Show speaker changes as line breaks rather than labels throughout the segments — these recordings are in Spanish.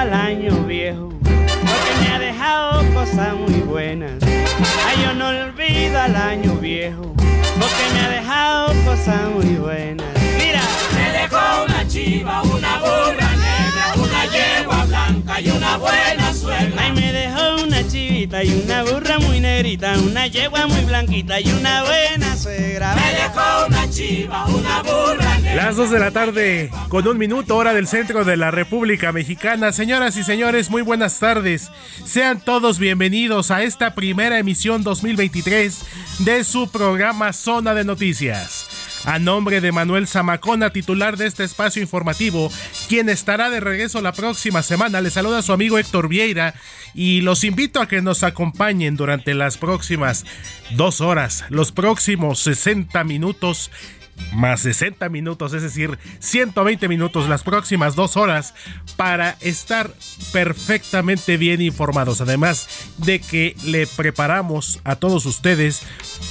Al año viejo, porque me ha dejado cosas muy buenas. Ay, yo no olvido al año viejo, porque me ha dejado cosas muy buenas. Mira,
Me dejó una chiva, una burra negra, una yegua blanca y una buena
y una burra muy negrita, una yegua muy blanquita y una buena suegra.
Me dejó una chiva, una burra negra.
Las 2 de la tarde, con un minuto, hora del centro de la República Mexicana. Señoras y señores, muy buenas tardes. Sean todos bienvenidos a esta primera emisión 2023 de su programa Zona de Noticias. A nombre de Manuel Zamacona, titular de este espacio informativo, quien estará de regreso la próxima semana, le saluda a su amigo Héctor Vieira y los invito a que nos acompañen durante las próximas dos horas, los próximos 60 minutos más 60 minutos, es decir, 120 minutos las próximas dos horas para estar perfectamente bien informados. Además de que le preparamos a todos ustedes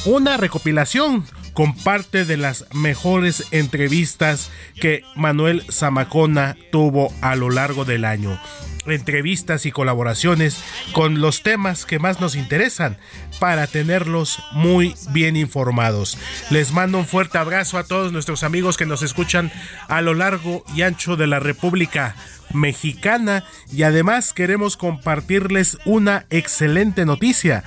una recopilación con parte de las mejores entrevistas que Manuel Zamacona tuvo a lo largo del año. Entrevistas y colaboraciones con los temas que más nos interesan para tenerlos muy bien informados. Les mando un fuerte abrazo a todos nuestros amigos que nos escuchan a lo largo y ancho de la República Mexicana y además queremos compartirles una excelente noticia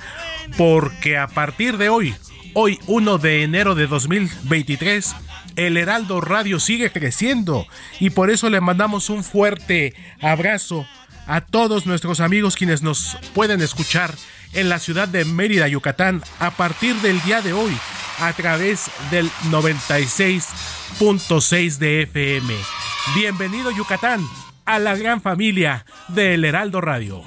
porque a partir de hoy Hoy, 1 de enero de 2023, el Heraldo Radio sigue creciendo y por eso le mandamos un fuerte abrazo a todos nuestros amigos quienes nos pueden escuchar en la ciudad de Mérida, Yucatán, a partir del día de hoy a través del 96.6 de FM. Bienvenido Yucatán a la gran familia del Heraldo Radio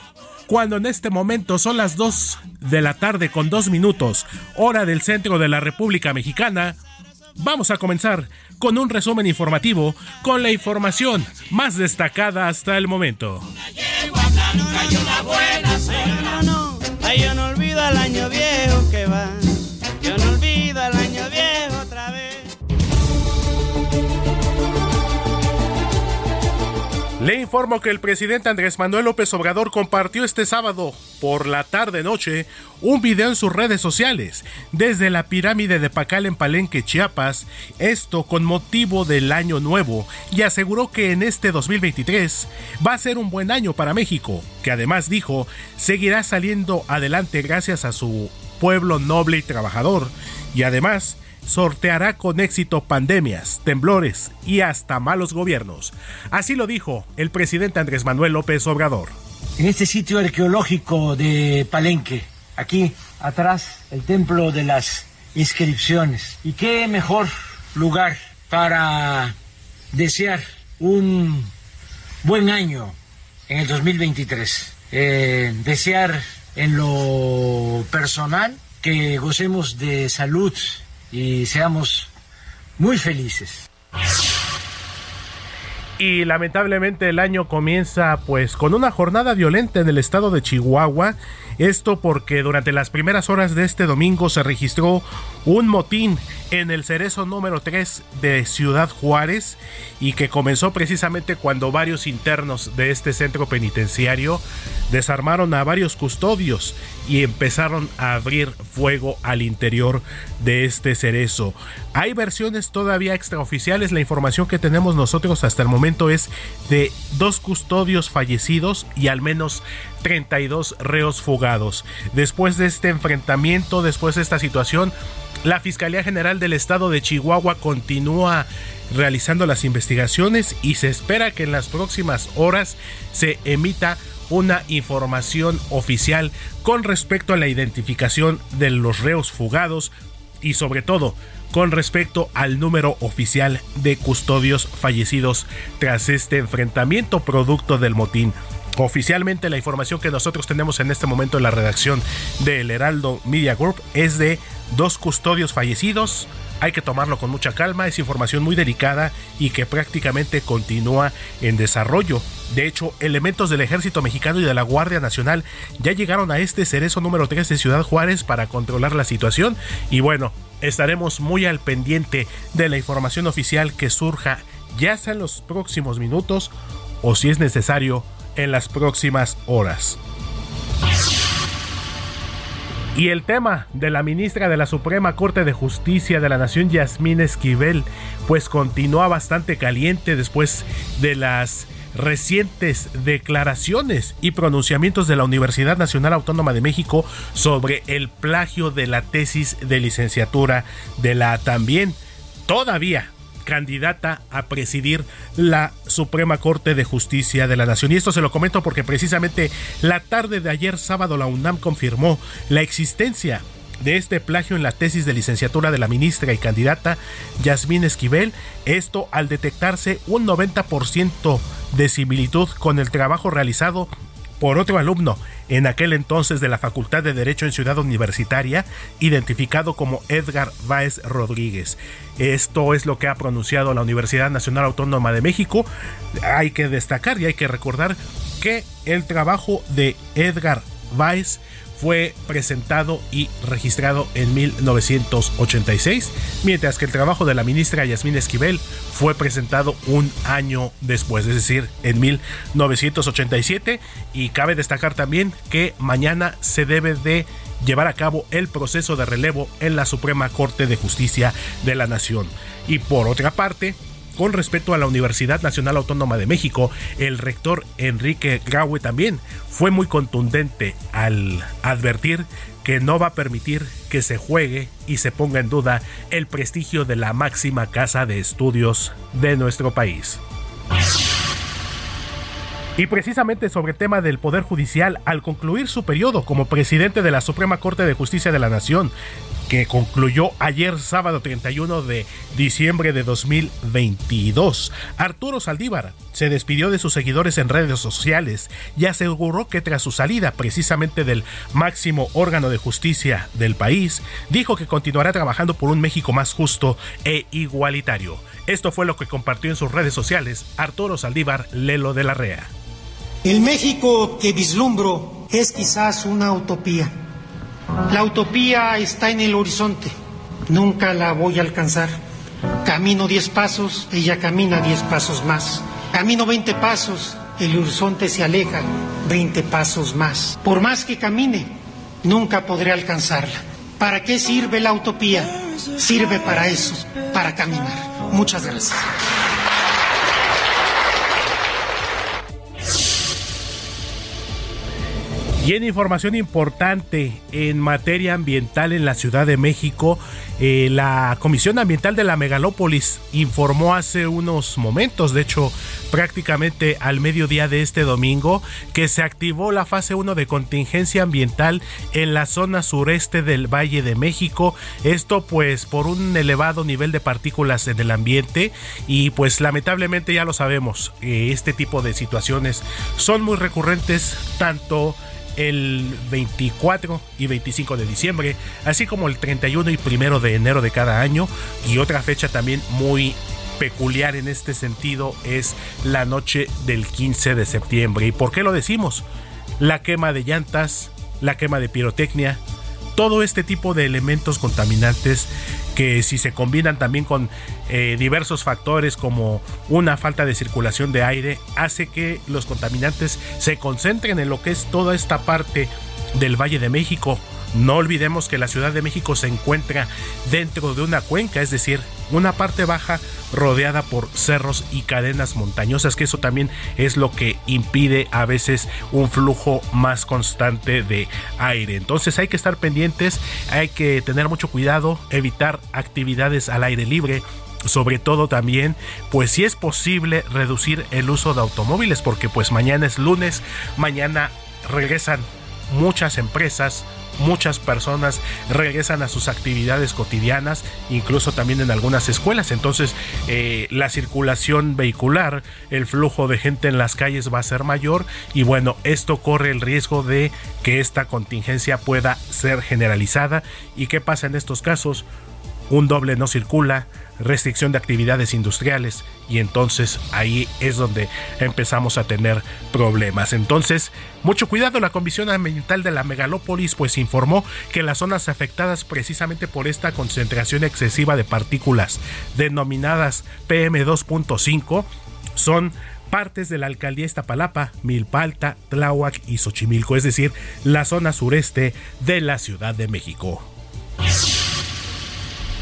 cuando en este momento son las 2 de la tarde con 2 minutos, hora del centro de la República Mexicana, vamos a comenzar con un resumen informativo con la información más destacada hasta el momento.
Yegua blanca y una buena
Le informo que el presidente Andrés Manuel López Obrador compartió este sábado por la tarde noche un video en sus redes sociales desde la pirámide de Pacal en Palenque, Chiapas, esto con motivo del año nuevo y aseguró que en este 2023 va a ser un buen año para México, que además dijo seguirá saliendo adelante gracias a su pueblo noble y trabajador y además sorteará con éxito pandemias, temblores y hasta malos gobiernos. Así lo dijo el presidente Andrés Manuel López Obrador.
en este sitio arqueológico de Palenque, aquí atrás el templo de las inscripciones. Y qué mejor lugar para desear un buen año en el 2023. Eh, desear en lo personal que gocemos de salud y seamos muy felices.
Y lamentablemente el año comienza pues con una jornada violenta en el estado de Chihuahua. Esto porque durante las primeras horas de este domingo se registró un motín en el cerezo número 3 de Ciudad Juárez y que comenzó precisamente cuando varios internos de este centro penitenciario desarmaron a varios custodios y empezaron a abrir fuego al interior de este cerezo. Hay versiones todavía extraoficiales, la información que tenemos nosotros hasta el momento es de dos custodios fallecidos y al menos 32 reos fugados. Después de este enfrentamiento, después de esta situación, la Fiscalía General del Estado de Chihuahua continúa realizando las investigaciones y se espera que en las próximas horas se emita una información oficial con respecto a la identificación de los reos fugados y sobre todo con respecto al número oficial de custodios fallecidos tras este enfrentamiento producto del motín. Oficialmente la información que nosotros tenemos en este momento en la redacción del Heraldo Media Group es de dos custodios fallecidos. Hay que tomarlo con mucha calma, es información muy delicada y que prácticamente continúa en desarrollo. De hecho, elementos del ejército mexicano y de la Guardia Nacional ya llegaron a este cerezo número 3 de Ciudad Juárez para controlar la situación y bueno, estaremos muy al pendiente de la información oficial que surja ya sea en los próximos minutos o si es necesario en las próximas horas. Y el tema de la ministra de la Suprema Corte de Justicia de la Nación, Yasmín Esquivel, pues continúa bastante caliente después de las recientes declaraciones y pronunciamientos de la Universidad Nacional Autónoma de México sobre el plagio de la tesis de licenciatura de la también todavía candidata a presidir la Suprema Corte de Justicia de la Nación. Y esto se lo comento porque precisamente la tarde de ayer sábado la UNAM confirmó la existencia de este plagio en la tesis de licenciatura de la ministra y candidata Yasmín Esquivel, esto al detectarse un 90% de similitud con el trabajo realizado por otro alumno en aquel entonces de la Facultad de Derecho en Ciudad Universitaria, identificado como Edgar Váez Rodríguez. Esto es lo que ha pronunciado la Universidad Nacional Autónoma de México. Hay que destacar y hay que recordar que el trabajo de Edgar Váez fue presentado y registrado en 1986, mientras que el trabajo de la ministra Yasmín Esquivel fue presentado un año después, es decir, en 1987. Y cabe destacar también que mañana se debe de llevar a cabo el proceso de relevo en la Suprema Corte de Justicia de la Nación. Y por otra parte, con respecto a la Universidad Nacional Autónoma de México, el rector Enrique Graue también fue muy contundente al advertir que no va a permitir que se juegue y se ponga en duda el prestigio de la máxima casa de estudios de nuestro país. Y precisamente sobre el tema del Poder Judicial, al concluir su periodo como presidente de la Suprema Corte de Justicia de la Nación, que concluyó ayer sábado 31 de diciembre de 2022. Arturo Saldívar se despidió de sus seguidores en redes sociales y aseguró que tras su salida precisamente del máximo órgano de justicia del país, dijo que continuará trabajando por un México más justo e igualitario. Esto fue lo que compartió en sus redes sociales Arturo Saldívar Lelo de la Rea.
El México que vislumbro es quizás una utopía la utopía está en el horizonte, nunca la voy a alcanzar. Camino diez pasos, ella camina diez pasos más. Camino veinte pasos, el horizonte se aleja veinte pasos más. Por más que camine, nunca podré alcanzarla. ¿Para qué sirve la utopía? Sirve para eso, para caminar. Muchas gracias.
Y en información importante en materia ambiental en la Ciudad de México, eh, la Comisión Ambiental de la Megalópolis informó hace unos momentos, de hecho prácticamente al mediodía de este domingo, que se activó la fase 1 de contingencia ambiental en la zona sureste del Valle de México. Esto pues por un elevado nivel de partículas en el ambiente y pues lamentablemente ya lo sabemos, eh, este tipo de situaciones son muy recurrentes tanto el 24 y 25 de diciembre, así como el 31 y 1 de enero de cada año y otra fecha también muy peculiar en este sentido es la noche del 15 de septiembre. ¿Y por qué lo decimos? La quema de llantas, la quema de pirotecnia, todo este tipo de elementos contaminantes que si se combinan también con eh, diversos factores como una falta de circulación de aire, hace que los contaminantes se concentren en lo que es toda esta parte del Valle de México. No olvidemos que la Ciudad de México se encuentra dentro de una cuenca, es decir, una parte baja rodeada por cerros y cadenas montañosas, que eso también es lo que impide a veces un flujo más constante de aire. Entonces hay que estar pendientes, hay que tener mucho cuidado, evitar actividades al aire libre, sobre todo también pues si es posible reducir el uso de automóviles porque pues mañana es lunes mañana regresan muchas empresas muchas personas regresan a sus actividades cotidianas, incluso también en algunas escuelas. Entonces, eh, la circulación vehicular, el flujo de gente en las calles va a ser mayor y bueno, esto corre el riesgo de que esta contingencia pueda ser generalizada. ¿Y qué pasa en estos casos? Un doble no circula, restricción de actividades industriales y entonces ahí es donde empezamos a tener problemas. Entonces, mucho cuidado, la Comisión Ambiental de la Megalópolis pues informó que las zonas afectadas precisamente por esta concentración excesiva de partículas denominadas PM2.5 son partes de la alcaldía Iztapalapa, Milpalta, Tláhuac y Xochimilco, es decir, la zona sureste de la Ciudad de México.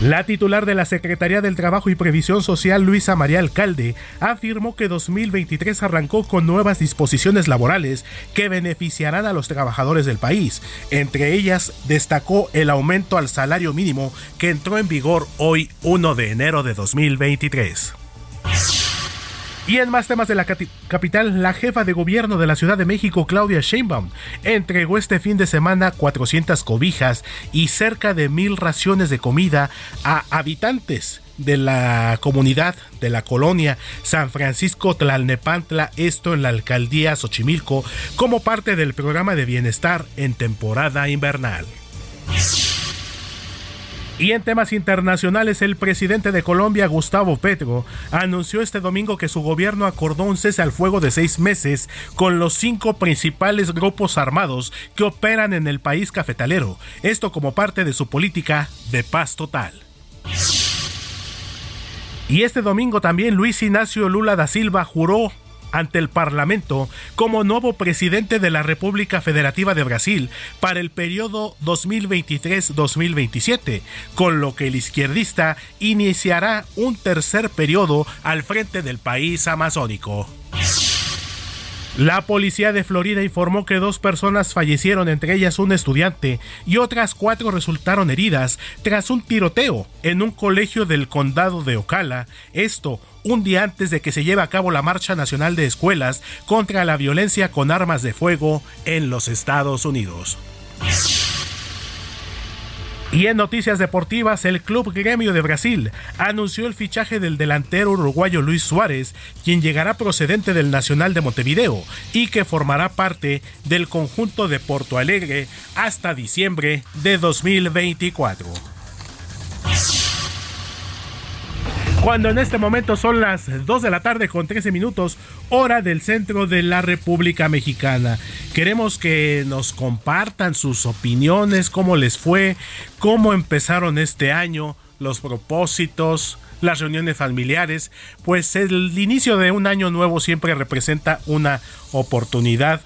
La titular de la Secretaría del Trabajo y Previsión Social, Luisa María Alcalde, afirmó que 2023 arrancó con nuevas disposiciones laborales que beneficiarán a los trabajadores del país. Entre ellas, destacó el aumento al salario mínimo que entró en vigor hoy 1 de enero de 2023. Y en más temas de la capital, la jefa de gobierno de la Ciudad de México, Claudia Sheinbaum, entregó este fin de semana 400 cobijas y cerca de mil raciones de comida a habitantes de la comunidad de la colonia San Francisco Tlalnepantla, esto en la alcaldía Xochimilco, como parte del programa de bienestar en temporada invernal. Y en temas internacionales, el presidente de Colombia, Gustavo Petro, anunció este domingo que su gobierno acordó un cese al fuego de seis meses con los cinco principales grupos armados que operan en el país cafetalero, esto como parte de su política de paz total. Y este domingo también Luis Ignacio Lula da Silva juró ante el Parlamento como nuevo presidente de la República Federativa de Brasil para el periodo 2023-2027, con lo que el izquierdista iniciará un tercer periodo al frente del país amazónico. La policía de Florida informó que dos personas fallecieron, entre ellas un estudiante, y otras cuatro resultaron heridas tras un tiroteo en un colegio del condado de Ocala, esto un día antes de que se lleve a cabo la Marcha Nacional de Escuelas contra la violencia con armas de fuego en los Estados Unidos. Y en noticias deportivas, el Club Gremio de Brasil anunció el fichaje del delantero uruguayo Luis Suárez, quien llegará procedente del Nacional de Montevideo y que formará parte del conjunto de Porto Alegre hasta diciembre de 2024. Cuando en este momento son las 2 de la tarde con 13 minutos, hora del centro de la República Mexicana. Queremos que nos compartan sus opiniones, cómo les fue, cómo empezaron este año, los propósitos, las reuniones familiares, pues el inicio de un año nuevo siempre representa una oportunidad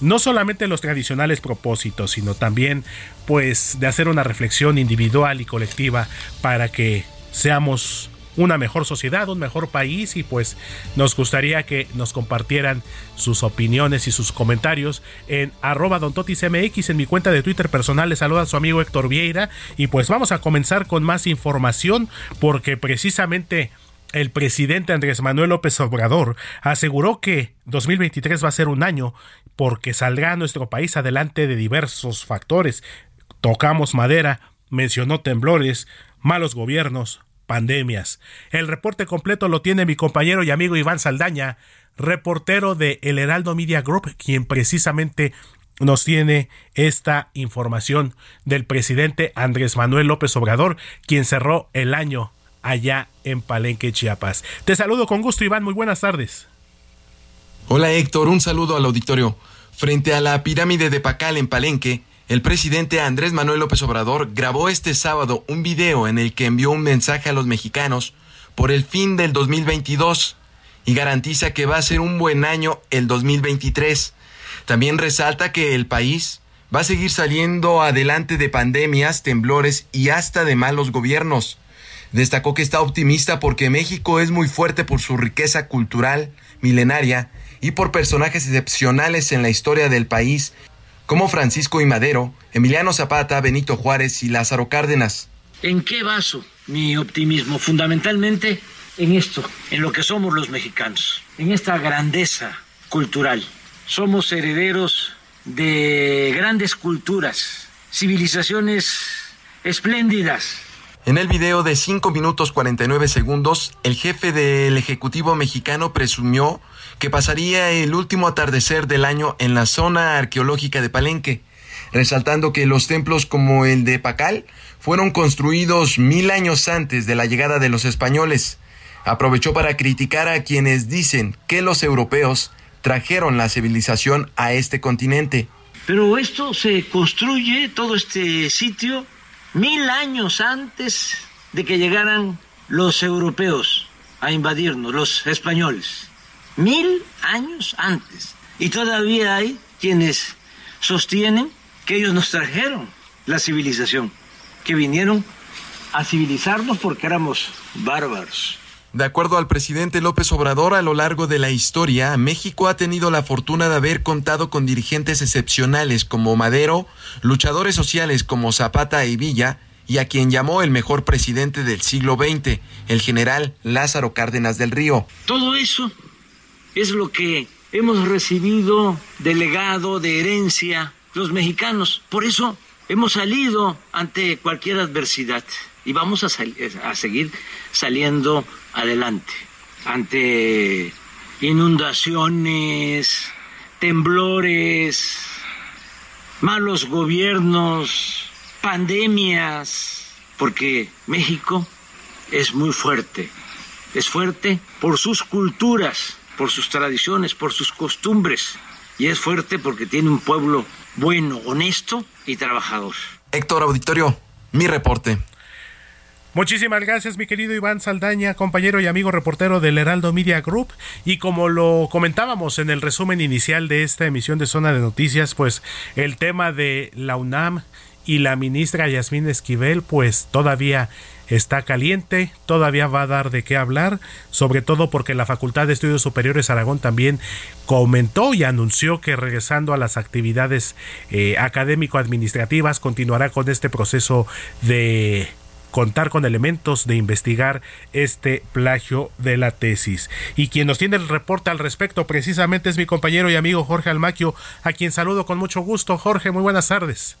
no solamente los tradicionales propósitos, sino también pues de hacer una reflexión individual y colectiva para que seamos una mejor sociedad, un mejor país y pues nos gustaría que nos compartieran sus opiniones y sus comentarios en arroba dontotismx en mi cuenta de Twitter personal. Les saluda a su amigo Héctor Vieira y pues vamos a comenzar con más información porque precisamente el presidente Andrés Manuel López Obrador aseguró que 2023 va a ser un año porque saldrá nuestro país adelante de diversos factores. Tocamos madera, mencionó temblores, malos gobiernos, pandemias. El reporte completo lo tiene mi compañero y amigo Iván Saldaña, reportero de El Heraldo Media Group, quien precisamente nos tiene esta información del presidente Andrés Manuel López Obrador, quien cerró el año allá en Palenque, Chiapas. Te saludo con gusto, Iván. Muy buenas tardes.
Hola Héctor, un saludo al auditorio. Frente a la pirámide de Pacal en Palenque, el presidente Andrés Manuel López Obrador grabó este sábado un video en el que envió un mensaje a los mexicanos por el fin del 2022 y garantiza que va a ser un buen año el 2023. También resalta que el país va a seguir saliendo adelante de pandemias, temblores y hasta de malos gobiernos. Destacó que está optimista porque México es muy fuerte por su riqueza cultural milenaria y por personajes excepcionales en la historia del país, como Francisco y Madero, Emiliano Zapata, Benito Juárez y Lázaro Cárdenas.
¿En qué baso mi optimismo? Fundamentalmente en esto, en lo que somos los mexicanos, en esta grandeza cultural. Somos herederos de grandes culturas, civilizaciones espléndidas.
En el video de 5 minutos 49 segundos, el jefe del Ejecutivo mexicano presumió que pasaría el último atardecer del año en la zona arqueológica de Palenque, resaltando que los templos como el de Pacal fueron construidos mil años antes de la llegada de los españoles. Aprovechó para criticar a quienes dicen que los europeos trajeron la civilización a este continente.
Pero esto se construye, todo este sitio, mil años antes de que llegaran los europeos a invadirnos, los españoles mil años antes. Y todavía hay quienes sostienen que ellos nos trajeron la civilización, que vinieron a civilizarnos porque éramos bárbaros.
De acuerdo al presidente López Obrador, a lo largo de la historia, México ha tenido la fortuna de haber contado con dirigentes excepcionales como Madero, luchadores sociales como Zapata y Villa, y a quien llamó el mejor presidente del siglo XX, el general Lázaro Cárdenas del Río.
Todo eso es lo que hemos recibido de legado, de herencia, los mexicanos. Por eso hemos salido ante cualquier adversidad y vamos a, a seguir saliendo adelante ante inundaciones, temblores, malos gobiernos, pandemias, porque México es muy fuerte, es fuerte por sus culturas, por sus tradiciones, por sus costumbres. Y es fuerte porque tiene un pueblo bueno, honesto y trabajador.
Héctor Auditorio, mi reporte.
Muchísimas gracias, mi querido Iván Saldaña, compañero y amigo reportero del Heraldo Media Group. Y como lo comentábamos en el resumen inicial de esta emisión de Zona de Noticias, pues el tema de la UNAM y la ministra Yasmín Esquivel, pues todavía está caliente, todavía va a dar de qué hablar, sobre todo porque la Facultad de Estudios Superiores Aragón también comentó y anunció que regresando a las actividades eh, académico-administrativas continuará con este proceso de contar con elementos de investigar este plagio de la tesis. Y quien nos tiene el reporte al respecto precisamente es mi compañero y amigo Jorge Almaquio, a quien saludo con mucho gusto. Jorge, muy buenas tardes.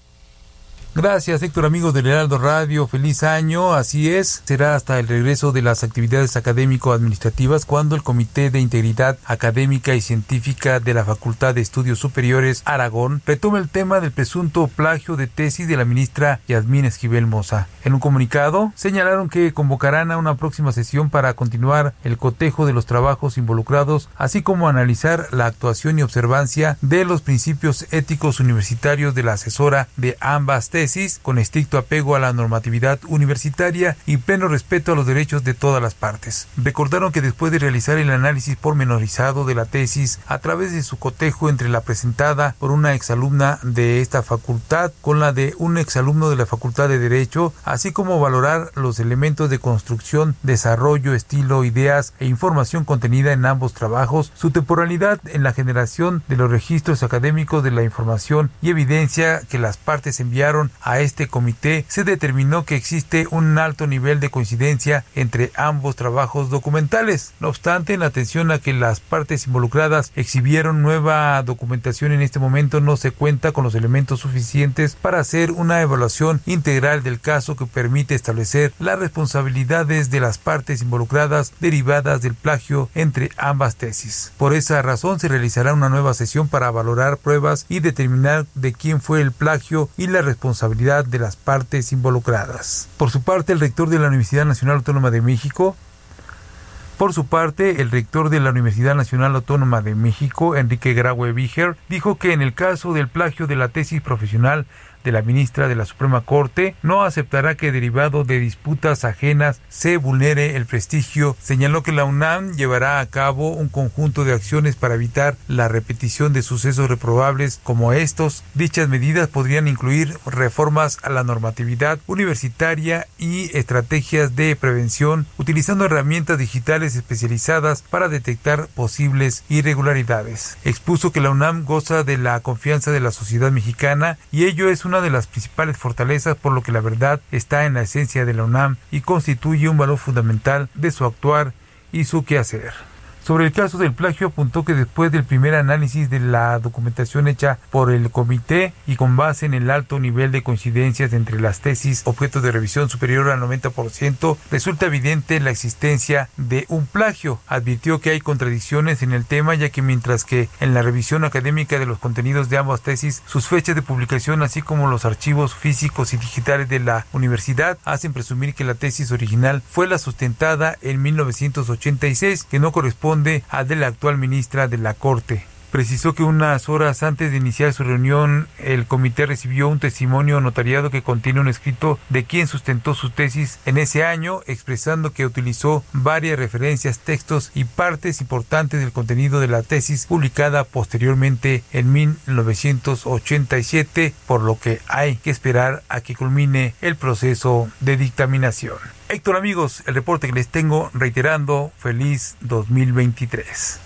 Gracias, Héctor, amigos del Heraldo Radio. Feliz año. Así es, será hasta el regreso de las actividades académico-administrativas cuando el Comité de Integridad Académica y Científica de la Facultad de Estudios Superiores Aragón retome el tema del presunto plagio de tesis de la ministra Yasmín Esquivel Moza. En un comunicado, señalaron que convocarán a una próxima sesión para continuar el cotejo de los trabajos involucrados, así como analizar la actuación y observancia de los principios éticos universitarios de la asesora de ambas tesis con estricto apego a la normatividad universitaria y pleno respeto a los derechos de todas las partes. Recordaron que después de realizar el análisis pormenorizado de la tesis a través de su cotejo entre la presentada por una exalumna de esta facultad con la de un exalumno de la Facultad de Derecho, así como valorar los elementos de construcción, desarrollo, estilo, ideas e información contenida en ambos trabajos, su temporalidad en la generación de los registros académicos de la información y evidencia que las partes enviaron a este comité, se determinó que existe un alto nivel de coincidencia entre ambos trabajos documentales. No obstante, en atención a que las partes involucradas exhibieron nueva documentación en este momento, no se cuenta con los elementos suficientes para hacer una evaluación integral del caso que permite establecer las responsabilidades de las partes involucradas derivadas del plagio entre ambas tesis. Por esa razón se realizará una nueva sesión para valorar pruebas y determinar de quién fue el plagio y la responsabilidad responsabilidad de las partes involucradas. Por su parte, el rector de la Universidad Nacional Autónoma de México, por su parte, el rector de la Universidad Nacional Autónoma de México, Enrique Graue Víger, dijo que en el caso del plagio de la tesis profesional de la ministra de la Suprema Corte no aceptará que derivado de disputas ajenas se vulnere el prestigio. Señaló que la UNAM llevará a cabo un conjunto de acciones para evitar la repetición de sucesos reprobables como estos. Dichas medidas podrían incluir reformas a la normatividad universitaria y estrategias de prevención utilizando herramientas digitales especializadas para detectar posibles irregularidades. Expuso que la UNAM goza de la confianza de la sociedad mexicana y ello es una de las principales fortalezas por lo que la verdad está en la esencia de la UNAM y constituye un valor fundamental de su actuar y su quehacer. Sobre el caso del plagio apuntó que después del primer análisis de la documentación hecha por el comité y con base en el alto nivel de coincidencias entre las tesis objeto de revisión superior al 90%, resulta evidente la existencia de un plagio. Advirtió que hay contradicciones en el tema ya que mientras que en la revisión académica de los contenidos de ambas tesis, sus fechas de publicación así como los archivos físicos y digitales de la universidad hacen presumir que la tesis original fue la sustentada en 1986 que no corresponde a de la actual ministra de la Corte. Precisó que unas horas antes de iniciar su reunión, el comité recibió un testimonio notariado que contiene un escrito de quien sustentó su tesis en ese año, expresando que utilizó varias referencias, textos y partes importantes del contenido de la tesis publicada posteriormente en 1987, por lo que hay que esperar a que culmine el proceso de dictaminación. Héctor amigos, el reporte que les tengo reiterando, feliz 2023.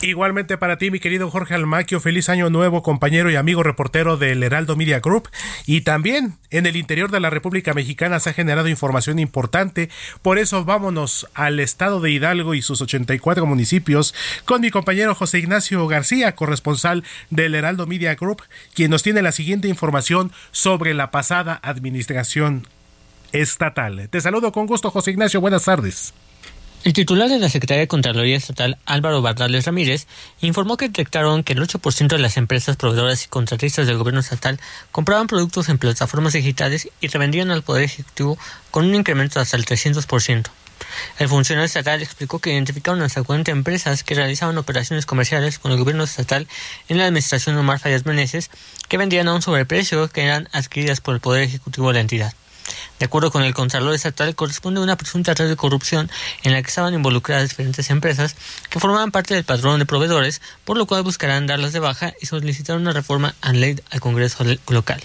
Igualmente para ti, mi querido Jorge Almaquio, feliz año nuevo, compañero y amigo reportero del Heraldo Media Group. Y también en el interior de la República Mexicana se ha generado información importante. Por eso vámonos al estado de Hidalgo y sus 84 municipios con mi compañero José Ignacio García, corresponsal del Heraldo Media Group, quien nos tiene la siguiente información sobre la pasada administración estatal. Te saludo con gusto, José Ignacio. Buenas tardes.
El titular de la Secretaría de Contraloría Estatal, Álvaro Bardales Ramírez, informó que detectaron que el 8% de las empresas proveedoras y contratistas del gobierno estatal compraban productos en plataformas digitales y revendían al Poder Ejecutivo con un incremento hasta el 300%. El funcionario estatal explicó que identificaron hasta 40 empresas que realizaban operaciones comerciales con el gobierno estatal en la administración de Omar Fallas Meneses que vendían a un sobreprecio que eran adquiridas por el Poder Ejecutivo de la entidad. De acuerdo con el Contralor Estatal, corresponde a una presunta red de corrupción en la que estaban involucradas diferentes empresas que formaban parte del padrón de proveedores, por lo cual buscarán darlas de baja y solicitar una reforma a ley al Congreso local.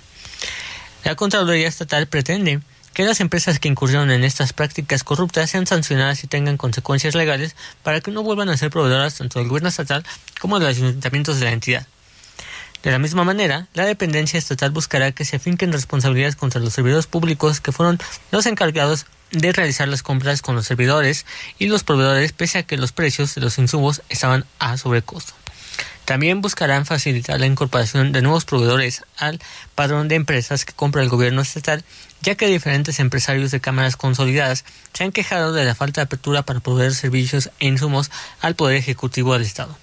La Contraloría Estatal pretende que las empresas que incurrieron en estas prácticas corruptas sean sancionadas y tengan consecuencias legales para que no vuelvan a ser proveedoras tanto del gobierno estatal como de los ayuntamientos de la entidad. De la misma manera, la dependencia estatal buscará que se afinquen responsabilidades contra los servidores públicos que fueron los encargados de realizar las compras con los servidores y los proveedores pese a que los precios de los insumos estaban a sobrecosto. También buscarán facilitar la incorporación de nuevos proveedores al padrón de empresas que compra el gobierno estatal, ya que diferentes empresarios de cámaras consolidadas se han quejado de la falta de apertura para proveer servicios e insumos al Poder Ejecutivo del Estado.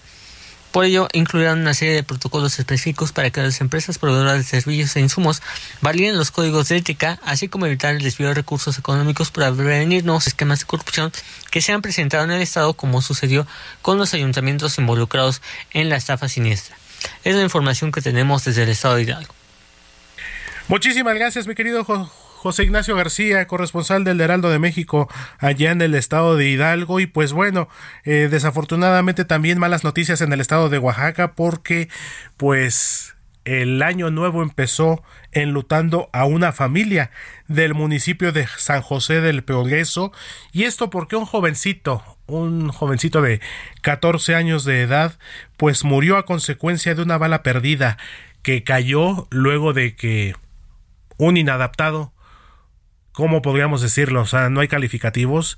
Por ello, incluirán una serie de protocolos específicos para que las empresas proveedoras de servicios e insumos validen los códigos de ética, así como evitar el desvío de recursos económicos para prevenir nuevos esquemas de corrupción que se han presentado en el Estado, como sucedió con los ayuntamientos involucrados en la estafa siniestra. Es la información que tenemos desde el Estado de Hidalgo.
Muchísimas gracias, mi querido José Ignacio García, corresponsal del Heraldo de México allá en el estado de Hidalgo. Y pues bueno, eh, desafortunadamente también malas noticias en el estado de Oaxaca porque pues el año nuevo empezó enlutando a una familia del municipio de San José del Progreso. Y esto porque un jovencito, un jovencito de 14 años de edad, pues murió a consecuencia de una bala perdida que cayó luego de que un inadaptado ¿cómo podríamos decirlo? O sea, no hay calificativos.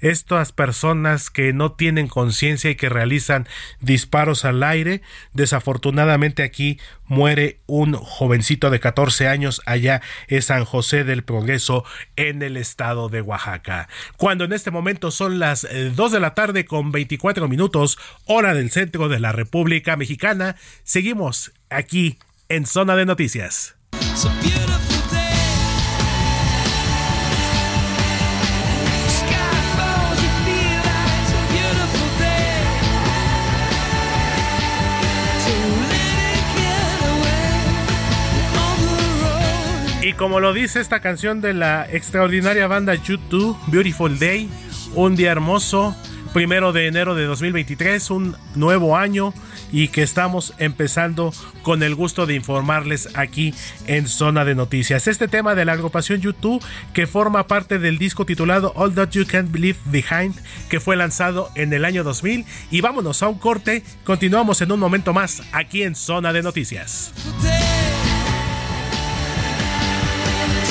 Estas personas que no tienen conciencia y que realizan disparos al aire, desafortunadamente aquí muere un jovencito de 14 años allá en San José del Progreso en el estado de Oaxaca. Cuando en este momento son las 2 eh, de la tarde con 24 minutos, hora del centro de la República Mexicana, seguimos aquí en Zona de Noticias. Y como lo dice esta canción de la extraordinaria banda YouTube, Beautiful Day, un día hermoso, primero de enero de 2023, un nuevo año y que estamos empezando con el gusto de informarles aquí en Zona de Noticias. Este tema de la agrupación YouTube que forma parte del disco titulado All That You Can't Believe Behind que fue lanzado en el año 2000 y vámonos a un corte, continuamos en un momento más aquí en Zona de Noticias.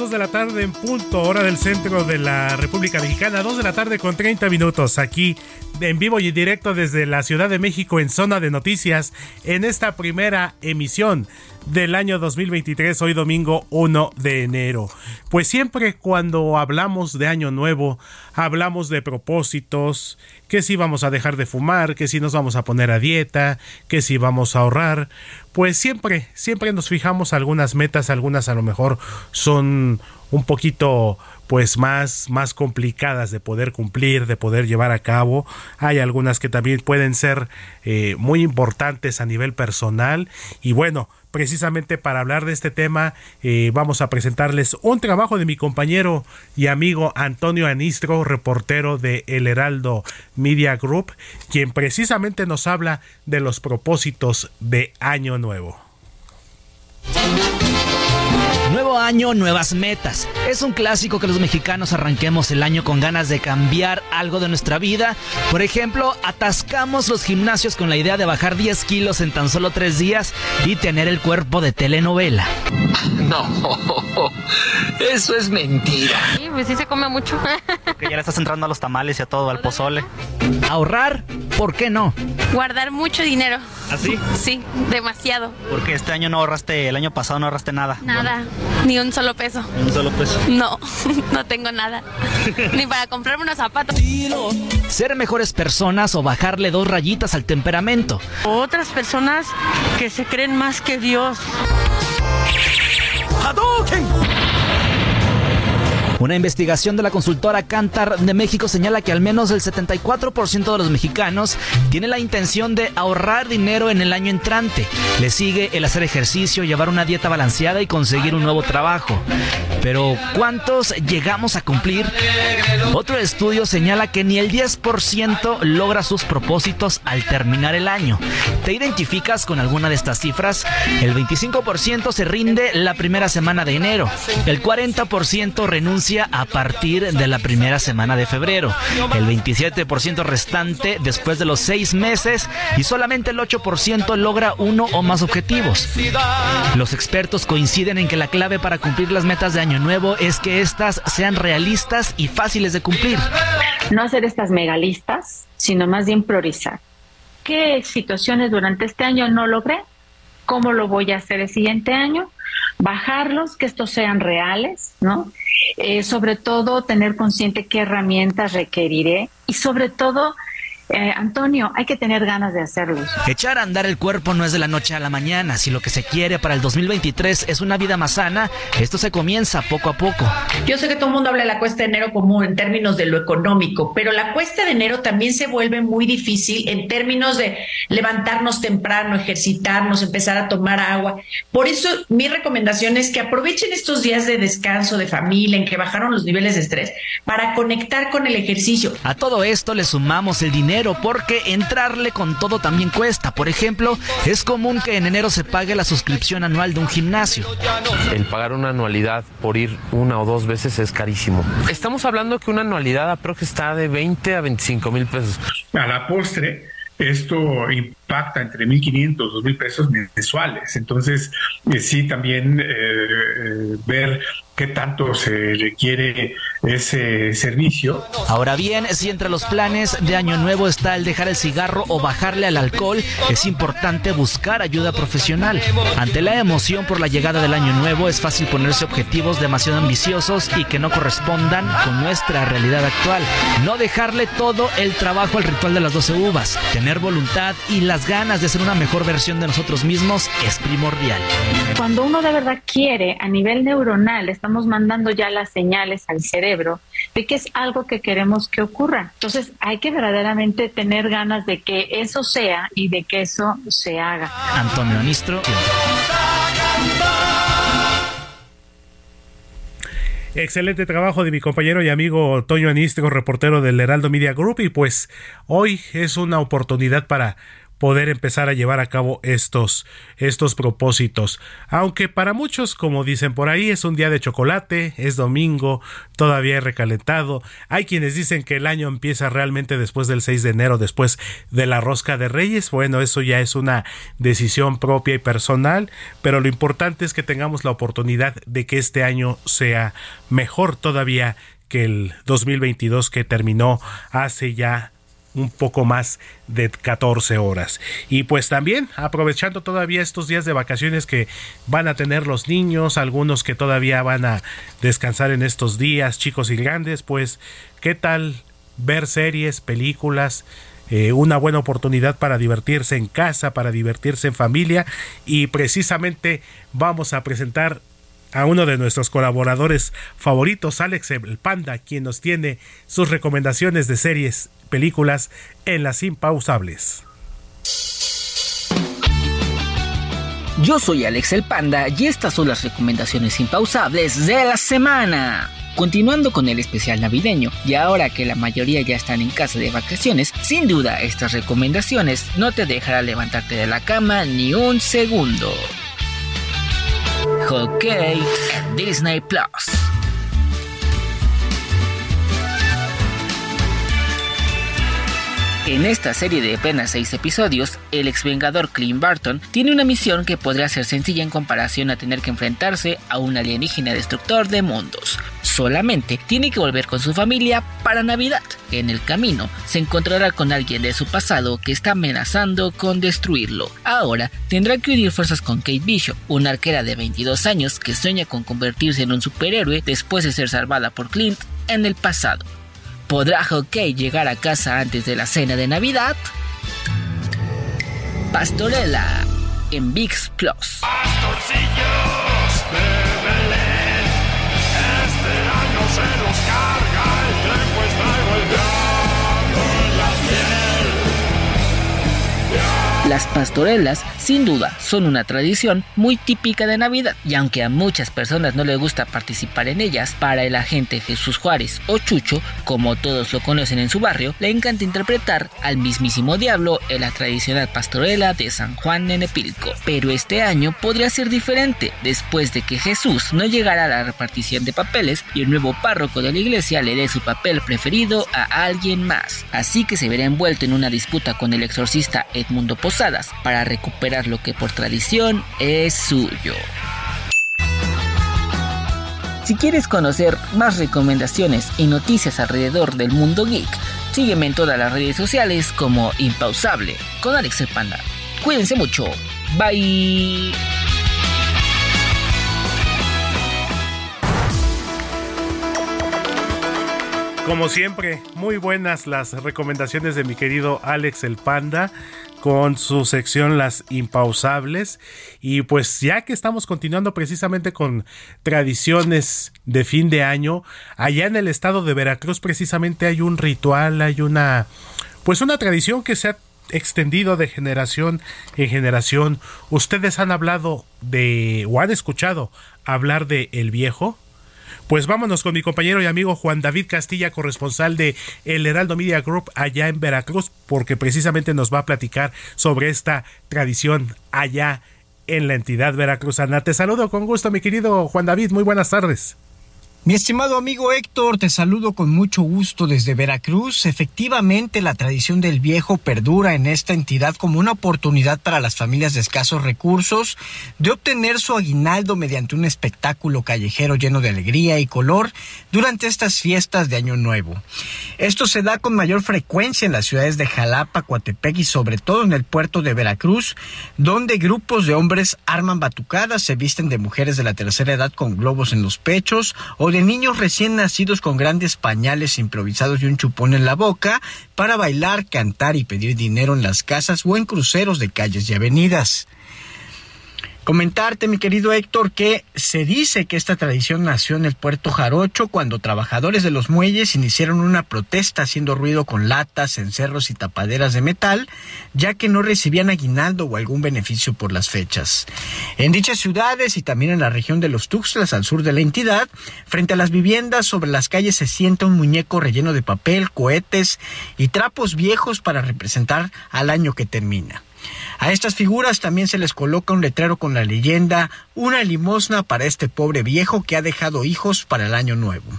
2 de la tarde en punto, hora del centro de la República Mexicana, 2 de la tarde con 30 minutos aquí en vivo y directo desde la Ciudad de México en zona de noticias en esta primera emisión del año 2023, hoy domingo 1 de enero. Pues siempre cuando hablamos de año nuevo, hablamos de propósitos, que si vamos a dejar de fumar, que si nos vamos a poner a dieta, que si vamos a ahorrar, pues siempre, siempre nos fijamos algunas metas, algunas a lo mejor son un poquito pues más, más complicadas de poder cumplir, de poder llevar a cabo. Hay algunas que también pueden ser eh, muy importantes a nivel personal y bueno, precisamente para hablar de este tema eh, vamos a presentarles un trabajo de mi compañero y amigo Antonio Anistro, reportero de El Heraldo Media Group, quien precisamente nos habla de los propósitos de Año Nuevo.
Nuevo año, nuevas metas. Es un clásico que los mexicanos arranquemos el año con ganas de cambiar algo de nuestra vida. Por ejemplo, atascamos los gimnasios con la idea de bajar 10 kilos en tan solo 3 días y tener el cuerpo de telenovela.
No, eso es mentira.
Sí, pues sí se come mucho.
que ya le estás entrando a los tamales y a todo, al pozole. Ahorrar, ¿por qué no?
Guardar mucho dinero.
¿Así?
Sí, demasiado.
Porque este año no ahorraste, el año pasado no ahorraste nada.
Nada, ni un solo peso.
Ni un solo peso.
No, no tengo nada. ni para comprarme unos zapatos.
Ser mejores personas o bajarle dos rayitas al temperamento.
Otras personas que se creen más que Dios.
Una investigación de la consultora Cantar de México señala que al menos el 74% de los mexicanos tiene la intención de ahorrar dinero en el año entrante. Le sigue el hacer ejercicio, llevar una dieta balanceada y conseguir un nuevo trabajo. Pero ¿cuántos llegamos a cumplir? Otro estudio señala que ni el 10% logra sus propósitos al terminar el año. ¿Te identificas con alguna de estas cifras? El 25% se rinde la primera semana de enero. El 40% renuncia a partir de la primera semana de febrero, el 27% restante después de los seis meses y solamente el 8% logra uno o más objetivos. Los expertos coinciden en que la clave para cumplir las metas de año nuevo es que éstas sean realistas y fáciles de cumplir.
No hacer estas megalistas, sino más bien priorizar. ¿Qué situaciones durante este año no logré? ¿Cómo lo voy a hacer el siguiente año? Bajarlos, que estos sean reales, ¿no? Eh, sobre todo tener consciente qué herramientas requeriré y sobre todo eh, Antonio, hay que tener ganas de hacerlos.
Echar a andar el cuerpo no es de la noche a la mañana. Si lo que se quiere para el 2023 es una vida más sana, esto se comienza poco a poco.
Yo sé que todo el mundo habla de la cuesta de enero como en términos de lo económico, pero la cuesta de enero también se vuelve muy difícil en términos de levantarnos temprano, ejercitarnos, empezar a tomar agua. Por eso mi recomendación es que aprovechen estos días de descanso, de familia, en que bajaron los niveles de estrés, para conectar con el ejercicio.
A todo esto le sumamos el dinero porque entrarle con todo también cuesta. Por ejemplo, es común que en enero se pague la suscripción anual de un gimnasio.
El pagar una anualidad por ir una o dos veces es carísimo. Estamos hablando que una anualidad aproximadamente está de 20 a 25 mil pesos.
A la postre, esto impacta entre 1.500, 2.000 pesos mensuales. Entonces, eh, sí, también eh, eh, ver qué tanto se requiere ese servicio.
Ahora bien, si entre los planes de Año Nuevo está el dejar el cigarro o bajarle al alcohol, es importante buscar ayuda profesional. Ante la emoción por la llegada del Año Nuevo, es fácil ponerse objetivos demasiado ambiciosos y que no correspondan con nuestra realidad actual. No dejarle todo el trabajo al ritual de las 12 uvas. Tener voluntad y las ganas de ser una mejor versión de nosotros mismos es primordial.
Cuando uno de verdad quiere a nivel neuronal, estamos mandando ya las señales al cerebro de que es algo que queremos que ocurra. Entonces hay que verdaderamente tener ganas de que eso sea y de que eso se haga.
Antonio Anistro.
Excelente trabajo de mi compañero y amigo Toño Anistro, reportero del Heraldo Media Group. Y pues hoy es una oportunidad para poder empezar a llevar a cabo estos, estos propósitos. Aunque para muchos, como dicen por ahí, es un día de chocolate, es domingo, todavía es recalentado. Hay quienes dicen que el año empieza realmente después del 6 de enero, después de la rosca de reyes. Bueno, eso ya es una decisión propia y personal, pero lo importante es que tengamos la oportunidad de que este año sea mejor todavía que el 2022 que terminó hace ya un poco más de 14 horas. Y pues también aprovechando todavía estos días de vacaciones que van a tener los niños, algunos que todavía van a descansar en estos días, chicos y grandes, pues qué tal ver series, películas, eh, una buena oportunidad para divertirse en casa, para divertirse en familia y precisamente vamos a presentar a uno de nuestros colaboradores favoritos, Alex el Panda, quien nos tiene sus recomendaciones de series películas en las impausables.
Yo soy Alex el Panda y estas son las recomendaciones impausables de la semana. Continuando con el especial navideño, y ahora que la mayoría ya están en casa de vacaciones, sin duda estas recomendaciones no te dejarán levantarte de la cama ni un segundo. Ok, Disney Plus. En esta serie de apenas 6 episodios, el ex vengador Clint Barton tiene una misión que podría ser sencilla en comparación a tener que enfrentarse a un alienígena destructor de mundos. Solamente tiene que volver con su familia para Navidad. En el camino se encontrará con alguien de su pasado que está amenazando con destruirlo. Ahora tendrá que unir fuerzas con Kate Bishop, una arquera de 22 años que sueña con convertirse en un superhéroe después de ser salvada por Clint en el pasado. ¿Podrá Hockey llegar a casa antes de la cena de Navidad? Pastorela en VIX Plus. Las pastorelas, sin duda, son una tradición muy típica de Navidad, y aunque a muchas personas no les gusta participar en ellas, para el agente Jesús Juárez o Chucho, como todos lo conocen en su barrio, le encanta interpretar al mismísimo diablo en la tradicional pastorela de San Juan Nenepilco. Pero este año podría ser diferente, después de que Jesús no llegara a la repartición de papeles y el nuevo párroco de la iglesia le dé su papel preferido a alguien más. Así que se verá envuelto en una disputa con el exorcista Edmundo Para recuperar lo que por tradición es suyo. Si quieres conocer más recomendaciones y noticias alrededor del mundo geek, sígueme en todas las redes sociales como Impausable con Alex el Panda. Cuídense mucho. Bye.
como siempre, muy buenas las recomendaciones de mi querido Alex el Panda con su sección Las Impausables. Y pues ya que estamos continuando precisamente con tradiciones de fin de año, allá en el estado de Veracruz precisamente hay un ritual, hay una pues una tradición que se ha extendido de generación en generación. ¿Ustedes han hablado de o han escuchado hablar de El Viejo? Pues vámonos con mi compañero y amigo Juan David Castilla, corresponsal de El Heraldo Media Group allá en Veracruz, porque precisamente nos va a platicar sobre esta tradición allá en la entidad veracruzana. Te saludo con gusto, mi querido Juan David. Muy buenas tardes.
Mi estimado amigo Héctor, te saludo con mucho gusto desde Veracruz. Efectivamente, la tradición del viejo perdura en esta entidad como una oportunidad para las familias de escasos recursos de obtener su aguinaldo mediante un espectáculo callejero lleno de alegría y color durante estas fiestas de Año Nuevo. Esto se da con mayor frecuencia en las ciudades de Jalapa, Coatepec y sobre todo en el puerto de Veracruz, donde grupos de hombres arman batucadas, se visten de mujeres de la tercera edad con globos en los pechos o de niños recién nacidos con grandes pañales improvisados y un chupón en la boca para bailar, cantar y pedir dinero en las casas o en cruceros de calles y avenidas. Comentarte, mi querido Héctor, que se dice que esta tradición nació en el puerto Jarocho cuando trabajadores de los muelles iniciaron una protesta haciendo ruido con latas, encerros y tapaderas de metal, ya que no recibían aguinaldo o algún beneficio por las fechas. En dichas ciudades y también en la región de los Tuxtlas, al sur de la entidad, frente a las viviendas sobre las calles se sienta un muñeco relleno de papel, cohetes y trapos viejos para representar al año que termina. A estas figuras también se les coloca un letrero con la leyenda Una limosna para este pobre viejo que ha dejado hijos para el año nuevo.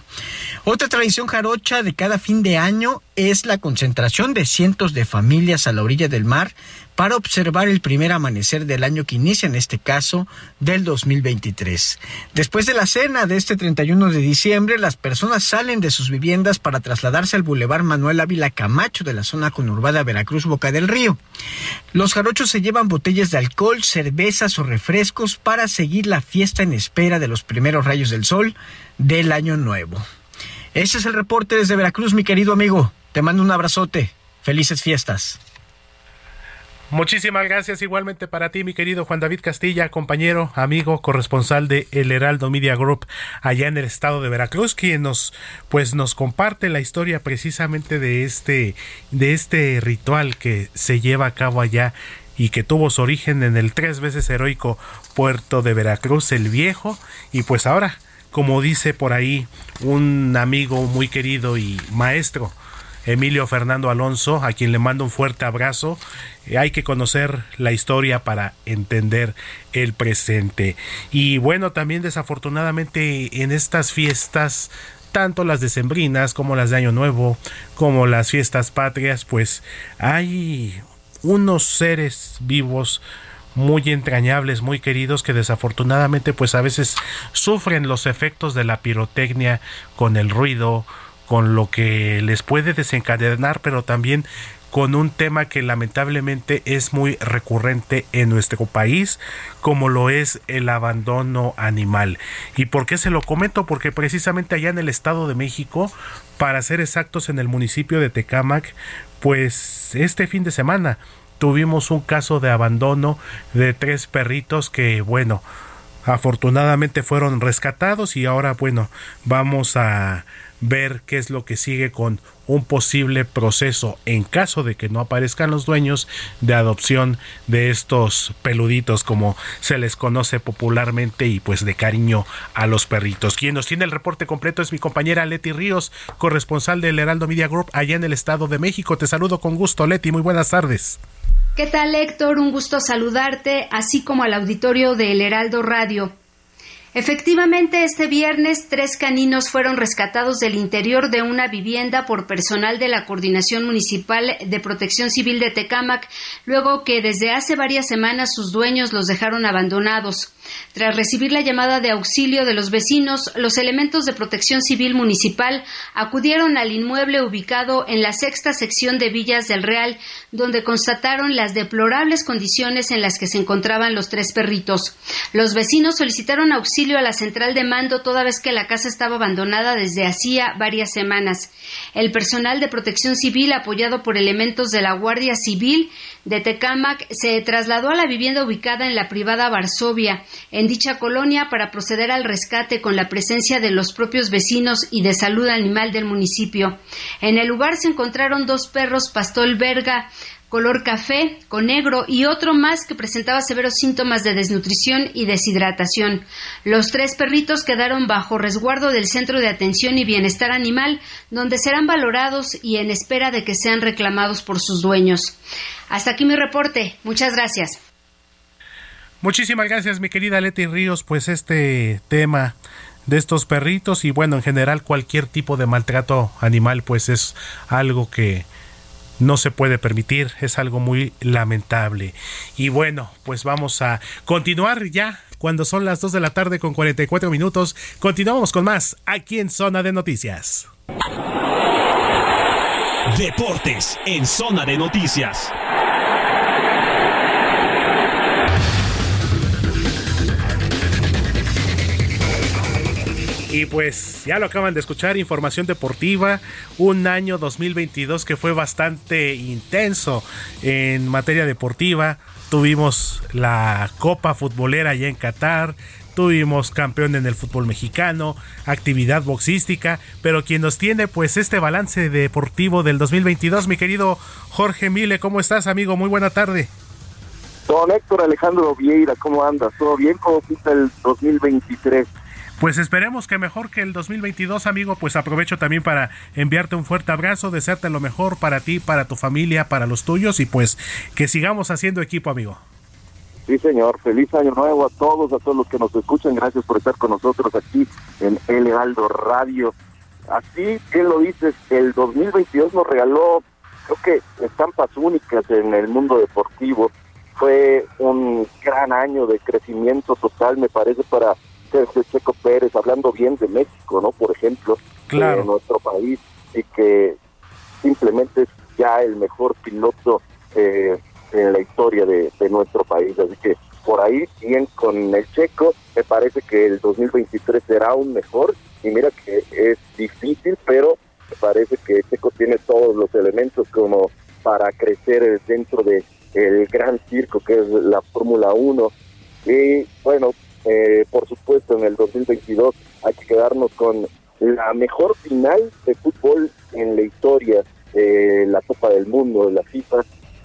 Otra tradición jarocha de cada fin de año es la concentración de cientos de familias a la orilla del mar para observar el primer amanecer del año que inicia, en este caso, del 2023. Después de la cena de este 31 de diciembre, las personas salen de sus viviendas para trasladarse al Boulevard Manuel Ávila Camacho de la zona conurbada Veracruz Boca del Río. Los jarochos se llevan botellas de alcohol, cervezas o refrescos para seguir la fiesta en espera de los primeros rayos del sol del año nuevo. Ese es el reporte desde Veracruz, mi querido amigo. Te mando un abrazote. Felices fiestas.
Muchísimas gracias igualmente para ti, mi querido Juan David Castilla, compañero, amigo, corresponsal de El Heraldo Media Group allá en el estado de Veracruz, quien nos pues nos comparte la historia precisamente de este de este ritual que se lleva a cabo allá y que tuvo su origen en el tres veces heroico puerto de Veracruz, el Viejo, y pues ahora, como dice por ahí un amigo muy querido y maestro Emilio Fernando Alonso, a quien le mando un fuerte abrazo. Eh, hay que conocer la historia para entender el presente. Y bueno, también desafortunadamente en estas fiestas tanto las decembrinas como las de Año Nuevo, como las fiestas patrias, pues hay unos seres vivos muy entrañables, muy queridos que desafortunadamente pues a veces sufren los efectos de la pirotecnia con el ruido, con lo que les puede desencadenar, pero también con un tema que lamentablemente es muy recurrente en nuestro país, como lo es el abandono animal. ¿Y por qué se lo comento? Porque precisamente allá en el Estado de México, para ser exactos en el municipio de Tecámac, pues este fin de semana tuvimos un caso de abandono de tres perritos que, bueno, afortunadamente fueron rescatados y ahora, bueno, vamos a ver qué es lo que sigue con un posible proceso en caso de que no aparezcan los dueños de adopción de estos peluditos como se les conoce popularmente y pues de cariño a los perritos. Quien nos tiene el reporte completo es mi compañera Leti Ríos, corresponsal del Heraldo Media Group allá en el Estado de México. Te saludo con gusto, Leti, muy buenas tardes.
¿Qué tal, Héctor? Un gusto saludarte, así como al auditorio del Heraldo Radio. Efectivamente, este viernes tres caninos fueron rescatados del interior de una vivienda por personal de la Coordinación Municipal de Protección Civil de Tecámac, luego que desde hace varias semanas sus dueños los dejaron abandonados. Tras recibir la llamada de auxilio de los vecinos, los elementos de protección civil municipal acudieron al inmueble ubicado en la sexta sección de Villas del Real, donde constataron las deplorables condiciones en las que se encontraban los tres perritos. Los vecinos solicitaron auxilio a la central de mando toda vez que la casa estaba abandonada desde hacía varias semanas. El personal de protección civil, apoyado por elementos de la Guardia Civil de Tecámac, se trasladó a la vivienda ubicada en la privada Varsovia, en dicha colonia, para proceder al rescate con la presencia de los propios vecinos y de salud animal del municipio. En el lugar se encontraron dos perros pastor verga color café con negro y otro más que presentaba severos síntomas de desnutrición y deshidratación. Los tres perritos quedaron bajo resguardo del Centro de Atención y Bienestar Animal, donde serán valorados y en espera de que sean reclamados por sus dueños. Hasta aquí mi reporte. Muchas gracias.
Muchísimas gracias, mi querida Leti Ríos. Pues este tema de estos perritos y bueno, en general cualquier tipo de maltrato animal, pues es algo que no se puede permitir, es algo muy lamentable. Y bueno, pues vamos a continuar ya cuando son las 2 de la tarde con 44 minutos. Continuamos con más aquí en Zona de Noticias.
Deportes en Zona de Noticias.
Y pues ya lo acaban de escuchar, información deportiva, un año 2022 que fue bastante intenso en materia deportiva. Tuvimos la Copa Futbolera allá en Qatar, tuvimos campeón en el fútbol mexicano, actividad boxística, pero quien nos tiene pues este balance deportivo del 2022, mi querido Jorge Mile, ¿cómo estás amigo? Muy buena tarde.
Don Héctor Alejandro Vieira, ¿cómo andas? ¿Todo bien? ¿Cómo pinta el 2023?
Pues esperemos que mejor que el 2022, amigo. Pues aprovecho también para enviarte un fuerte abrazo, desearte lo mejor para ti, para tu familia, para los tuyos y pues que sigamos haciendo equipo, amigo.
Sí, señor. Feliz año nuevo a todos, a todos los que nos escuchan. Gracias por estar con nosotros aquí en El Heraldo Radio. Así que lo dices, el 2022 nos regaló, creo que estampas únicas en el mundo deportivo. Fue un gran año de crecimiento total, me parece, para Sergio Checo Pérez, hablando bien de México, ¿no? Por ejemplo, de nuestro país, y que simplemente es ya el mejor piloto eh, en la historia de, nuestro país. Así que por ahí, bien con el Checo, me parece que el 2023 será aún mejor. Y mira que es difícil, pero me parece que Checo tiene todos los elementos como para crecer dentro de el gran circo que es la Fórmula 1. Y bueno, eh, por supuesto, en el 2022 hay que quedarnos con la mejor final de fútbol en la historia la Copa del Mundo, de la FIFA.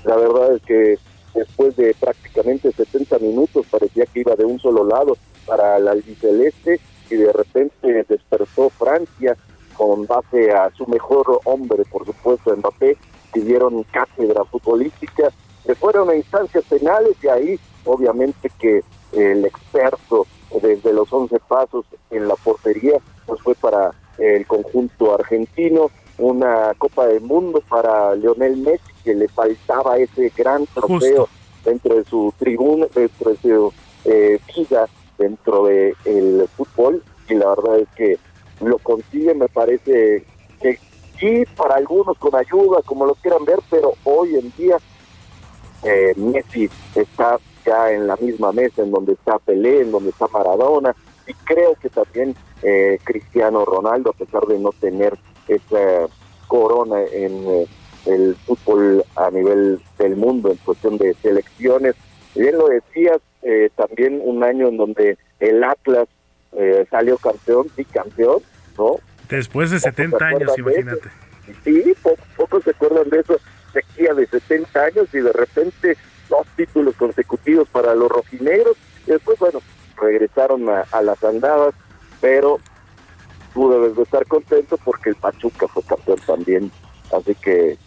La verdad es que después de prácticamente 70 minutos parecía que iba de un solo lado para el albiceleste y de repente despertó Francia con base a su mejor hombre, por supuesto, Mbappé, dieron cátedra futbolística, se fueron a instancias penales y ahí obviamente que el experto desde los 11 pasos en la portería, pues fue para el conjunto argentino, una Copa del Mundo para Leonel Messi, que le faltaba ese gran trofeo dentro de su tribuna, dentro de su eh, vida dentro del el fútbol, y la verdad es que lo consigue, me parece que sí, para algunos con ayuda, como lo quieran ver, pero hoy en día eh, Messi está ya en la misma mesa en donde está Pelé, en donde está Maradona, y creo que también eh, Cristiano Ronaldo, a pesar de no tener esa corona en eh, el fútbol a nivel del mundo en cuestión de selecciones. Bien lo decías, eh, también un año en donde el Atlas salió campeón, y campeón, ¿no?
Después de 70 años, imagínate.
Sí, pocos se acuerdan de eso, sequía de 70 años y de repente dos títulos consecutivos para los rojinegros y después, bueno, regresaron a, las andadas, pero tú debes de estar contento porque el Pachuca fue campeón también, así que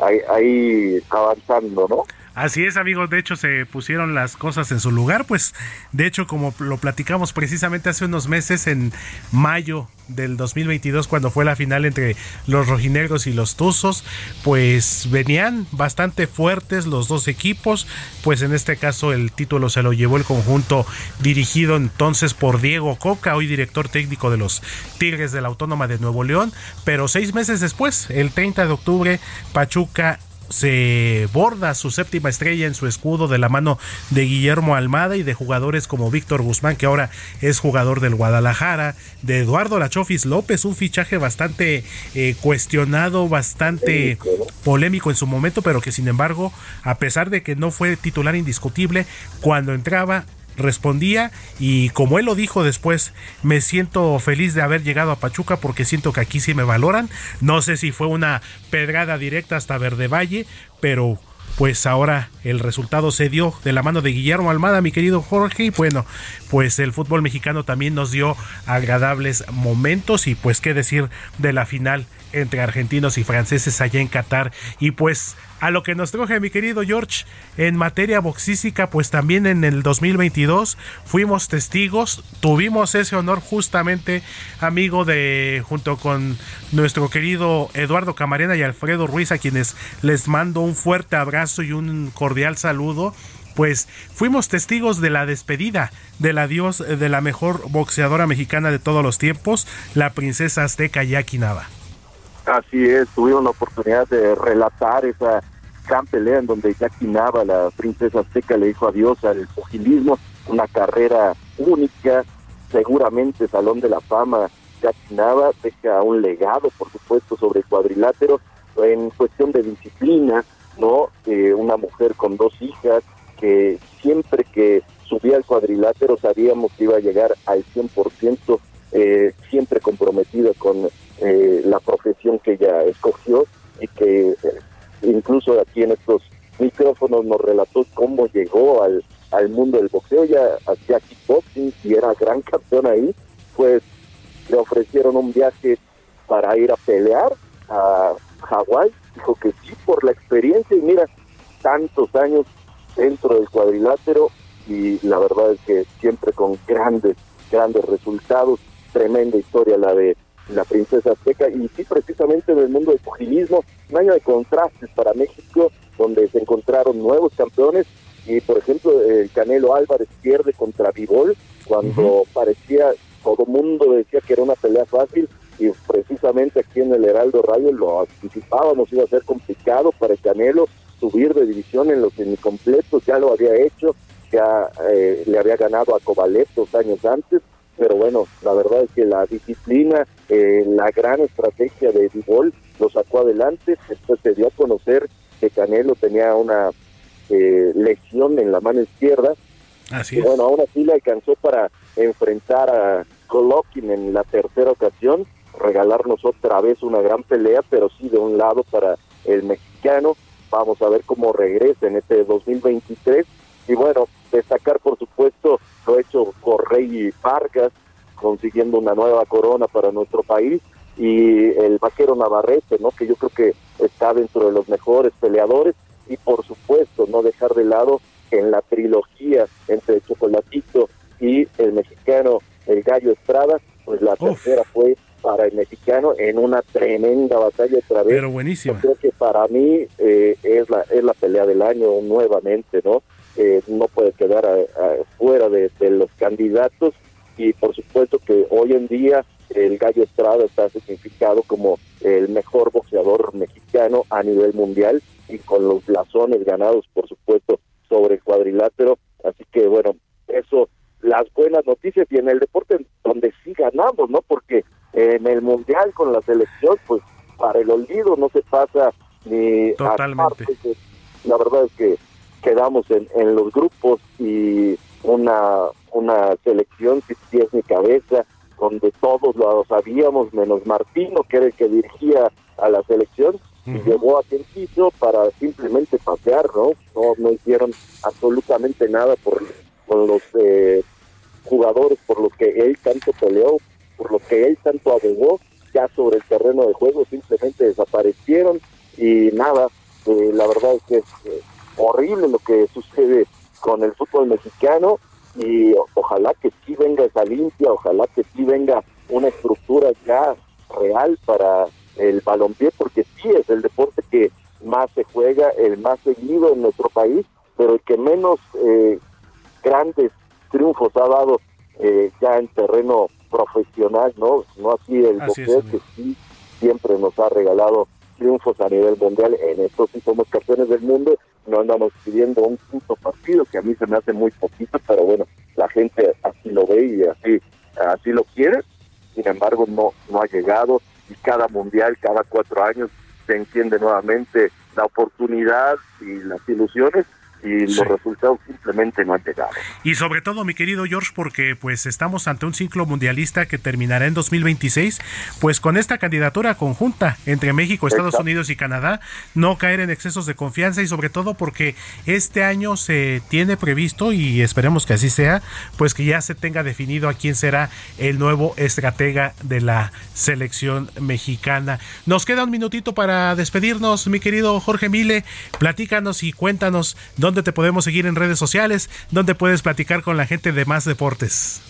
ahí, ahí avanzando, ¿no?
Así es, amigos. De hecho, se pusieron las cosas en su lugar. Pues, de hecho, como lo platicamos precisamente hace unos meses, en mayo del 2022, cuando fue la final entre los rojinegros y los tuzos, pues venían bastante fuertes los dos equipos. Pues en este caso, el título se lo llevó el conjunto dirigido entonces por Diego Coca, hoy director técnico de los Tigres de la Autónoma de Nuevo León. Pero seis meses después, el 30 de octubre, Pachuca se borda su séptima estrella en su escudo de la mano de Guillermo Almada y de jugadores como Víctor Guzmán, que ahora es jugador del Guadalajara, de Eduardo Lachofis López, un fichaje bastante eh, cuestionado, bastante polémico en su momento, pero que sin embargo, a pesar de que no fue titular indiscutible, cuando entraba respondía y como él lo dijo después, me siento feliz de haber llegado a Pachuca porque siento que aquí sí me valoran. No sé si fue una pedrada directa hasta Verde Valle, pero pues ahora el resultado se dio de la mano de Guillermo Almada, mi querido Jorge, y bueno, pues el fútbol mexicano también nos dio agradables momentos y pues qué decir de la final entre argentinos y franceses allá en Qatar y pues a lo que nos truje mi querido George en materia boxística, pues también en el 2022 fuimos testigos, tuvimos ese honor justamente, amigo de, junto con nuestro querido Eduardo Camarena y Alfredo Ruiz, a quienes les mando un fuerte abrazo y un cordial saludo pues fuimos testigos de la despedida del adiós de la mejor boxeadora mexicana de todos los tiempos, la princesa azteca Jackie Nava.
Así es, tuvieron la oportunidad de relatar esa gran pelea en donde Jackie Nava, la princesa azteca, le dijo adiós al pugilismo, una carrera única, seguramente Salón de la Fama. Jackie Nava deja un legado, por supuesto, sobre el cuadrilátero en cuestión de disciplina, ¿no? Eh, una mujer con dos hijas que siempre que subía al cuadrilátero sabíamos que iba a llegar al 100%, eh, siempre comprometida con eh, la profesión que ella escogió y que eh, incluso aquí en estos micrófonos nos relató cómo llegó al, al mundo del boxeo, ya hacía kickboxing y era gran campeón ahí, pues le ofrecieron un viaje para ir a pelear a Hawái, dijo que sí por la experiencia y mira, tantos años dentro del cuadrilátero y la verdad es que siempre con grandes, grandes resultados, tremenda historia la de la princesa azteca y sí precisamente en el mundo del pugilismo, un año de contrastes para México donde se encontraron nuevos campeones y por ejemplo el Canelo Álvarez pierde contra Vivol cuando parecía todo mundo decía que era una pelea fácil y precisamente aquí en el Heraldo Radio lo anticipábamos iba a ser complicado para el Canelo subir de división en los semicompletos, ya lo había hecho, ya eh, le había ganado a Kovalev dos años antes pero bueno, la verdad es que la disciplina, eh, la gran estrategia de Dibol lo sacó adelante, después se dio a conocer que Canelo tenía una eh, lesión en la mano izquierda,
Así
y bueno, aún así le alcanzó para enfrentar a Golovkin en la tercera ocasión, regalarnos otra vez una gran pelea, pero sí de un lado para el mexicano, vamos a ver cómo regresa en este 2023, y bueno, destacar por supuesto lo hecho por Rey Vargas, consiguiendo una nueva corona para nuestro país, y el vaquero Navarrete, ¿no? que yo creo que está dentro de los mejores peleadores, y por supuesto no dejar de lado en la trilogía entre Chocolatito y el mexicano, el Gallo Estrada, pues la tercera fue para el mexicano en una tremenda batalla otra vez.
Pero buenísima.
Yo creo que para mí eh, es la es la pelea del año nuevamente, ¿no? Eh, no puede quedar a- a- fuera de, de los candidatos. Y por supuesto que hoy en día el Gallo Estrada está significado como el mejor boxeador mexicano a nivel mundial y con los blasones ganados por supuesto sobre el cuadrilátero. Así que bueno eso las buenas noticias y en el deporte donde sí ganamos no porque en el mundial con la selección pues para el olvido no se pasa ni a
Totalmente.
partes de- la verdad es que quedamos en, en los grupos y una una selección sin pies ni cabeza donde todos lo sabíamos menos Martino que era el que dirigía a la selección y llevó a quien quiso para simplemente pasear no no no hicieron absolutamente nada por con los eh, jugadores por los que él tanto peleó por los que él tanto abogó ya sobre el terreno de juego simplemente desaparecieron y nada eh, la verdad es que es eh, horrible lo que sucede con el fútbol mexicano y ojalá que sí venga esa limpia, ojalá que sí venga una estructura ya real para el balompié, porque sí es el deporte que más se juega, el más seguido en nuestro país, pero el que menos eh, grandes triunfos ha dado eh, ya en terreno profesional, ¿no? No así el
Así
boxeo que sí siempre nos ha regalado triunfos a nivel mundial. En esto sí somos campeones del mundo. No andamos pidiendo un punto partido, que a mí se me hace muy poquito, pero bueno, la gente así lo ve y así, así lo quiere. Sin embargo, no, no ha llegado y cada mundial, cada cuatro años, se entiende nuevamente la oportunidad y las ilusiones y los resultados simplemente no han llegado.
Y sobre todo, mi querido George, porque pues estamos ante un ciclo mundialista que terminará en 2026, pues con esta candidatura conjunta entre México, Estados Unidos y Canadá, no caer en excesos de confianza y sobre todo porque este año se tiene previsto y esperemos que así sea, pues que ya se tenga definido a quién será el nuevo estratega de la selección mexicana. Nos queda un minutito para despedirnos, mi querido Jorge Mile, platícanos y cuéntanos dónde te podemos seguir en redes sociales, dónde puedes platicar con la gente de más deportes.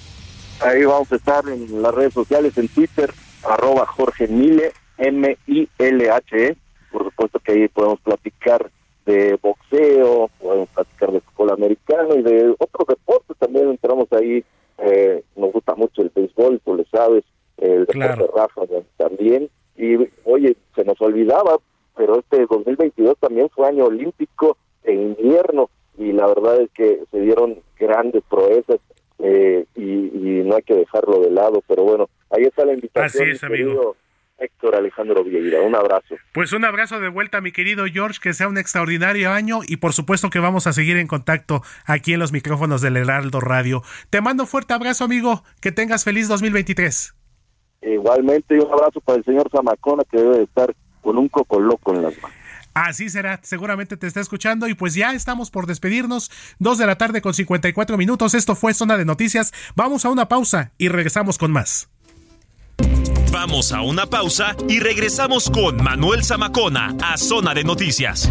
Ahí vamos a estar en las redes sociales, en Twitter, arroba Jorge Mile, M-I-L-H-E. Por supuesto que ahí podemos platicar de boxeo, podemos platicar de fútbol americano y de otros deportes también. Entramos ahí, eh, nos gusta mucho el béisbol, tú lo sabes, el deporte Rafa también. Y oye, se nos olvidaba, pero este 2022 también fue año olímpico en invierno y la verdad es que se dieron grandes proezas eh, y, no hay que dejarlo de lado, pero bueno, ahí está la invitación.
Así es, amigo.
Héctor Alejandro Vieira, un abrazo.
Pues un abrazo de vuelta, mi querido George, que sea un extraordinario año y por supuesto que vamos a seguir en contacto aquí en los micrófonos del Heraldo Radio. Te mando un fuerte abrazo, amigo, que tengas feliz 2023.
Igualmente, un abrazo para el señor Zamacona, que debe estar con un coco loco en las manos.
Así será, seguramente te está escuchando y pues ya estamos por despedirnos. Dos de la tarde con 54 minutos. Esto fue Zona de Noticias. Vamos a una pausa y regresamos con más.
Vamos a una pausa y regresamos con Manuel Zamacona a Zona de Noticias.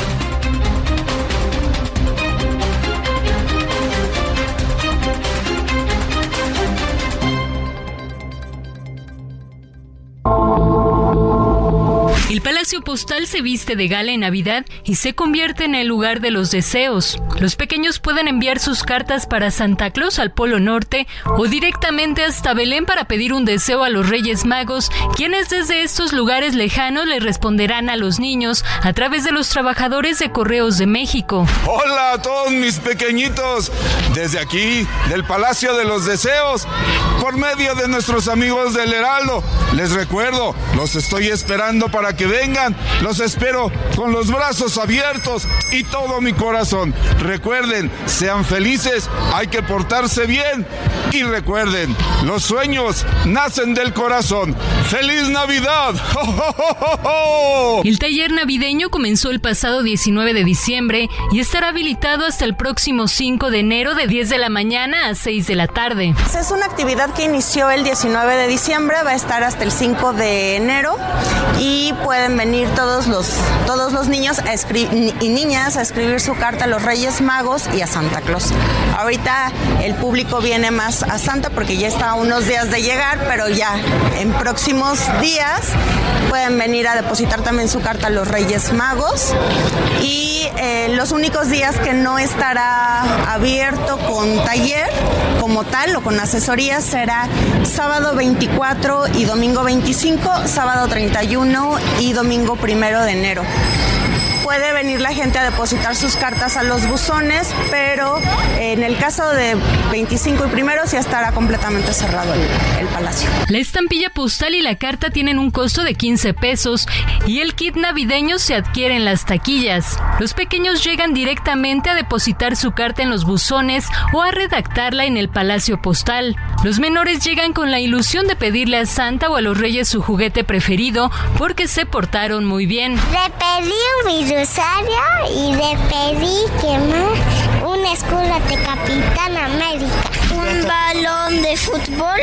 El Palacio Postal se viste de gala en Navidad y se convierte en el lugar de los deseos. Los pequeños pueden enviar sus cartas para Santa Claus al Polo Norte o directamente hasta Belén para pedir un deseo a los Reyes Magos, quienes desde estos lugares lejanos le responderán a los niños a través de los trabajadores de Correos de México.
Hola a todos mis pequeñitos, desde aquí, del Palacio de los Deseos, por medio de nuestros amigos del Heraldo. Les recuerdo, los estoy esperando para que vengan. Los espero con los brazos abiertos y todo mi corazón. Recuerden, sean felices, hay que portarse bien. Y recuerden, los sueños nacen del corazón. ¡Feliz Navidad!
El taller navideño comenzó el pasado 19 de diciembre y estará habilitado hasta el próximo 5 de enero de 10 de la mañana a 6 de la tarde.
Es una actividad que inició el 19 de diciembre, va a estar hasta el 5 de enero y pueden venir todos los, todos los niños a y niñas a escribir su carta a los Reyes Magos y a Santa Claus. Ahorita el público viene más a Santa porque ya está a unos días de llegar, pero ya en próximos días pueden venir a depositar también su carta a los Reyes Magos. Y eh, los únicos días que no estará abierto con taller como tal o con asesoría será sábado 24 y domingo 25, sábado 31 y domingo primero de enero puede venir la gente a depositar sus cartas a los buzones, pero en el caso de 25 y primero sí estará completamente cerrado el, palacio.
La estampilla postal y la carta tienen un costo de 15 pesos y el kit navideño se adquiere en las taquillas. Los pequeños llegan directamente a depositar su carta en los buzones o a redactarla en el palacio postal. Los menores llegan con la ilusión de pedirle a Santa o a los reyes su juguete preferido porque se portaron muy bien.
Le pedí un y le pedí que más una escuela de Capitán América. Un balón de fútbol.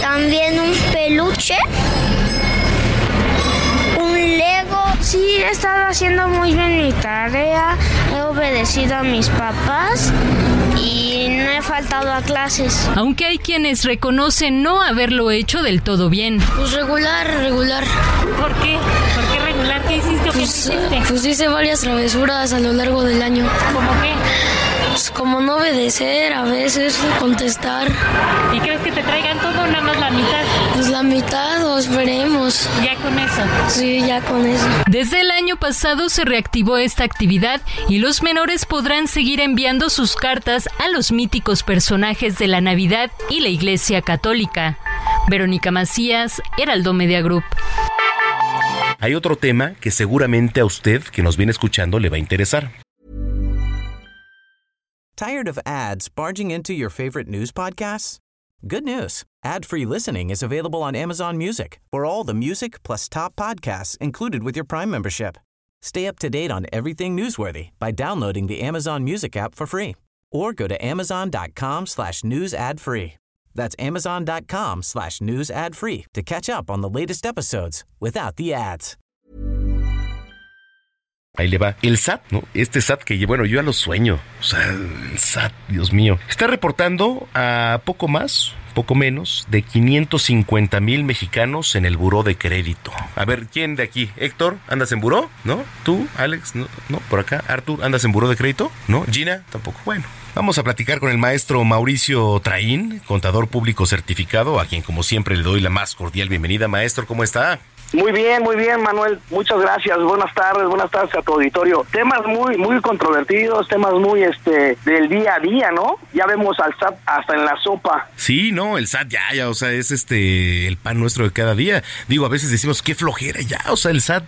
También un peluche. Un he estado haciendo muy bien mi tarea, he obedecido a mis papás y no he faltado a clases.
Aunque hay quienes reconocen no haberlo hecho del todo bien.
Pues regular, regular.
¿Por qué? ¿Por qué regular? ¿Qué hiciste?
Pues, pues hice varias travesuras a lo largo del año.
¿Cómo qué?
Pues como no obedecer, a veces contestar.
¿Y crees que te traigan todo o nada más la mitad?
Pues la mitad o esperemos.
¿Ya con eso?
Sí, ya con eso.
Desde el año pasado se reactivó esta actividad y los menores podrán seguir enviando sus cartas a los míticos personajes de la Navidad y la Iglesia Católica. Verónica Macías, Heraldo Media Group.
Hay otro tema que seguramente a usted que nos viene escuchando le va a interesar.
Tired of ads barging into your favorite news podcasts? Good news. Ad-free listening is available on Amazon Music. For all the music plus top podcasts included with your Prime membership. Stay up to date on everything newsworthy by downloading the Amazon Music app for free or go to amazon.com slash news ad free. That's amazon.com slash news ad free to catch up on the latest episodes without the ads.
Ahí le va. El SAT, ¿no? Este SAT que, bueno, yo ya lo sueño. O sea, el SAT, Dios mío. Está reportando a poco más, poco menos, de 550 mil mexicanos en el buró de crédito. A ver, ¿quién de aquí? Héctor, ¿andas en buró? ¿No? ¿Tú, Alex? No, no, por acá. Artur, ¿andas en buró de crédito? ¿No? ¿Gina? Tampoco. Bueno. Vamos a platicar con el maestro Mauricio Traín, contador público certificado, a quien como siempre le doy la más cordial bienvenida. Maestro, ¿cómo está?
Muy bien, muy bien, Manuel. Muchas gracias. Buenas tardes, buenas tardes a tu auditorio. Temas muy, muy controvertidos, temas muy, este, del día a día, ¿no? Ya vemos al SAT hasta en la sopa.
Sí, no, el SAT ya, ya, o sea, es este, el pan nuestro de cada día. Digo, a veces decimos, qué flojera ya, o sea, el SAT,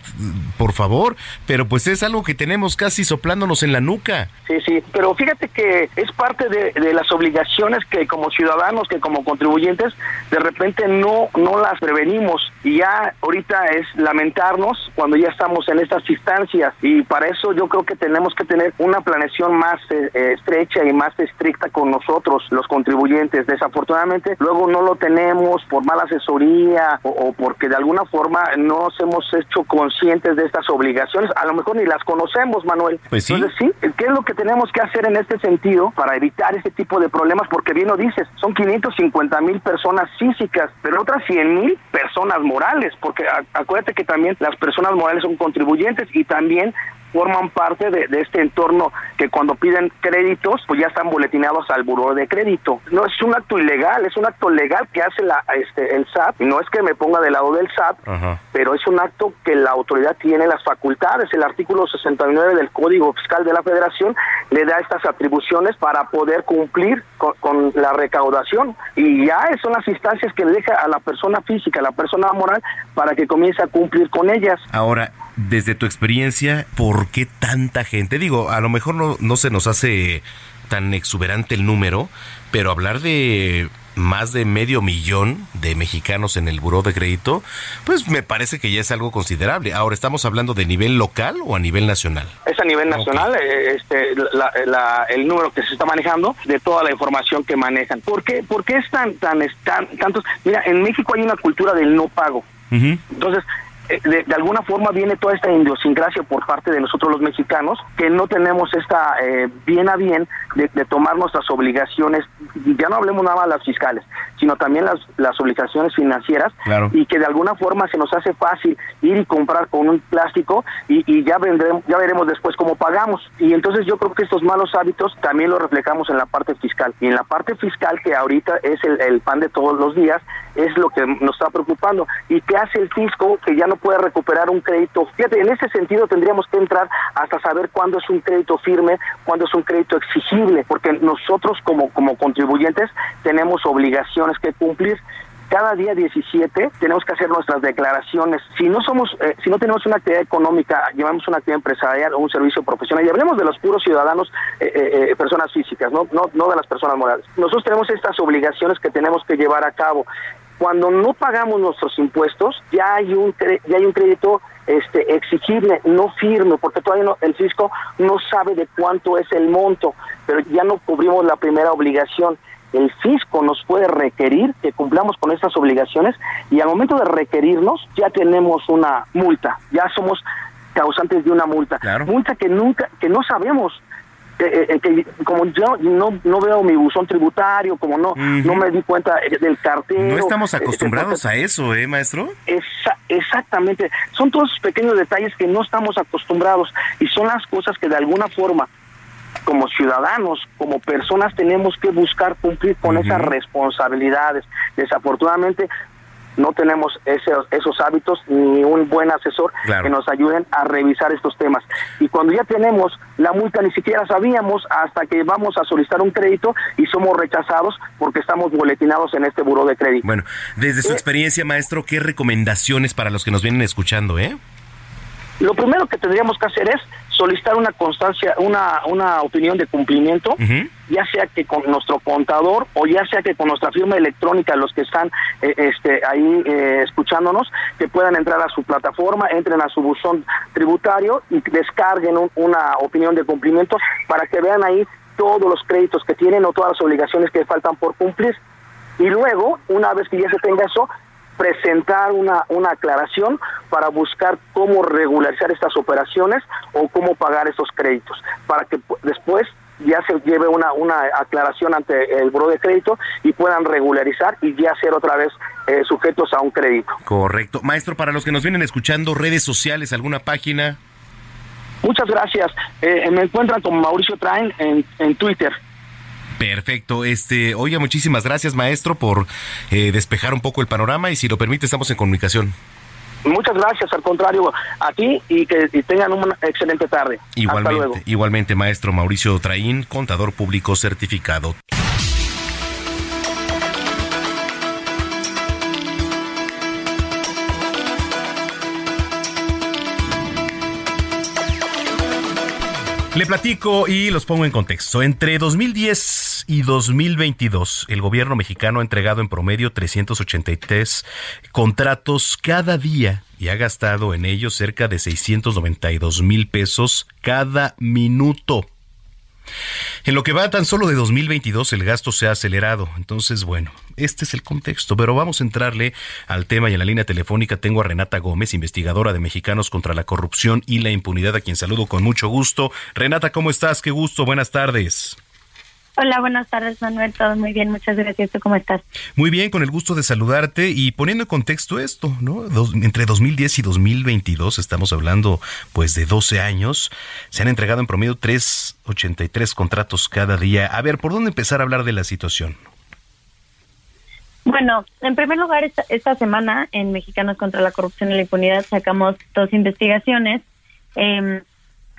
por favor, pero pues es algo que tenemos casi soplándonos en la nuca.
Sí, sí, pero fíjate que es parte de, de las obligaciones que como ciudadanos, que como contribuyentes, de repente no, no las prevenimos. Y ya ahorita es lamentarnos cuando ya estamos en estas instancias y para eso yo creo que tenemos que tener una planeación más eh, eh, estrecha y más estricta con nosotros, los contribuyentes. Desafortunadamente luego no lo tenemos por mala asesoría o, o porque de alguna forma no nos hemos hecho conscientes de estas obligaciones. A lo mejor ni las conocemos, Manuel.
Pues sí.
Entonces, sí, ¿qué es lo que tenemos que hacer en este sentido para evitar este tipo de problemas? Porque bien lo dices, son 550 mil personas físicas, pero otras 100 mil personas morales, porque acuérdate que también las personas morales son contribuyentes y también forman parte de, de, este entorno que cuando piden créditos pues ya están boletinados al buró de crédito. No es un acto ilegal, es un acto legal que hace la, este, el SAT. Y no es que me ponga del lado del SAT,
Ajá.
pero es un acto que la autoridad tiene las facultades. El artículo 69 del Código Fiscal de la Federación le da estas atribuciones para poder cumplir con, con la recaudación. Y ya son las instancias que le deja a la persona física, a la persona moral, para que comience a cumplir con ellas.
Ahora, desde tu experiencia, ¿por qué tanta gente? Digo, a lo mejor no, no se nos hace tan exuberante el número, pero hablar de más de medio millón de mexicanos en el buró de crédito, pues me parece que ya es algo considerable. Ahora, ¿estamos hablando de nivel local o a nivel nacional?
Es a nivel nacional eh, este, la, la, el número que se está manejando de toda la información que manejan. ¿Por qué, por qué es tan, tan, tan, tantos? Mira, en México hay una cultura del no pago.
Uh -huh.
Entonces, de, de, alguna forma viene toda esta idiosincrasia por parte de nosotros los mexicanos que no tenemos esta eh, bien a bien de, de, tomar nuestras obligaciones, ya no hablemos nada más las fiscales, sino también las, las obligaciones financieras
claro.
y que de alguna forma se nos hace fácil ir y comprar con un plástico y, y ya vendremos, ya veremos después cómo pagamos. Y entonces yo creo que estos malos hábitos también los reflejamos en la parte fiscal. Y en la parte fiscal que ahorita es el, el pan de todos los días, es lo que nos está preocupando. ¿Y qué hace el fisco que ya no puede recuperar un crédito? En ese sentido tendríamos que entrar hasta saber cuándo es un crédito firme, cuándo es un crédito exigible, porque nosotros como, como contribuyentes tenemos obligaciones que cumplir cada día 17 tenemos que hacer nuestras declaraciones. Si no somos, eh, si no tenemos una actividad económica, llevamos una actividad empresarial o un servicio profesional, y hablemos de los puros ciudadanos, eh, eh, personas físicas, ¿no? No, no de las personas morales. Nosotros tenemos estas obligaciones que tenemos que llevar a cabo. Cuando no pagamos nuestros impuestos, ya hay un ya hay un crédito este exigible, no firme, porque todavía no, el fisco no sabe de cuánto es el monto, pero ya no cubrimos la primera obligación el fisco nos puede requerir que cumplamos con estas obligaciones y al momento de requerirnos ya tenemos una multa, ya somos causantes de una multa. Multa que nunca, que no sabemos eh, eh, que como yo no, no veo mi buzón tributario, como no, no me di cuenta del cartel.
No estamos acostumbrados a eso, ¿eh, maestro?
exactamente. Son todos esos pequeños detalles que no estamos acostumbrados y son las cosas que de alguna forma como ciudadanos, como personas, tenemos que buscar cumplir con esas responsabilidades. Desafortunadamente, no tenemos esos, esos hábitos ni un buen asesor que nos ayuden a revisar estos temas. Y cuando ya tenemos la multa, ni siquiera sabíamos hasta que vamos a solicitar un crédito y somos rechazados porque estamos boletinados en este buró de crédito.
Bueno, desde su eh, experiencia, maestro, ¿qué recomendaciones para los que nos vienen escuchando, eh?
Lo primero que tendríamos que hacer es solicitar una constancia, una, una opinión de cumplimiento, ya sea que con nuestro contador o ya sea que con nuestra firma electrónica, los que están eh, este, ahí eh, escuchándonos, que puedan entrar a su plataforma, entren a su buzón tributario y descarguen una opinión de cumplimiento para que vean ahí todos los créditos que tienen o todas las obligaciones que faltan por cumplir. Y luego, una vez que ya se tenga eso, presentar una, una aclaración para buscar cómo regularizar estas operaciones o cómo pagar esos créditos, para que después ya se lleve una, una aclaración ante el buro de crédito y puedan regularizar y ya ser otra vez eh, sujetos a un crédito.
Correcto. Maestro, para los que nos vienen escuchando, redes sociales, alguna página.
Muchas gracias. Eh, me encuentran con Mauricio Train en, en Twitter.
Perfecto. Este, oiga, muchísimas gracias, maestro, por eh, despejar un poco el panorama y si lo permite, estamos en comunicación.
Muchas gracias, al contrario, a ti y que tengan una excelente tarde.
Igualmente, igualmente, maestro Mauricio Traín, contador público certificado. Le platico y los pongo en contexto. Entre 2010 y 2022, el gobierno mexicano ha entregado en promedio 383 contratos cada día y ha gastado en ellos cerca de 692 mil pesos cada minuto. En lo que va tan solo de 2022, el gasto se ha acelerado. Entonces, bueno, este es el contexto. Pero vamos a entrarle al tema y en la línea telefónica tengo a Renata Gómez, investigadora de Mexicanos contra la Corrupción y la Impunidad, a quien saludo con mucho gusto. Renata, ¿cómo estás? Qué gusto. Buenas tardes.
Hola, buenas tardes, Manuel. Todo muy bien, muchas gracias. cómo estás?
Muy bien, con el gusto de saludarte y poniendo en contexto esto, ¿no? entre 2010 y 2022, estamos hablando pues de 12 años, se han entregado en promedio 383 contratos cada día. A ver, ¿por dónde empezar a hablar de la situación?
Bueno, en primer lugar, esta, esta semana en Mexicanos contra la Corrupción y la Impunidad sacamos dos investigaciones. Eh,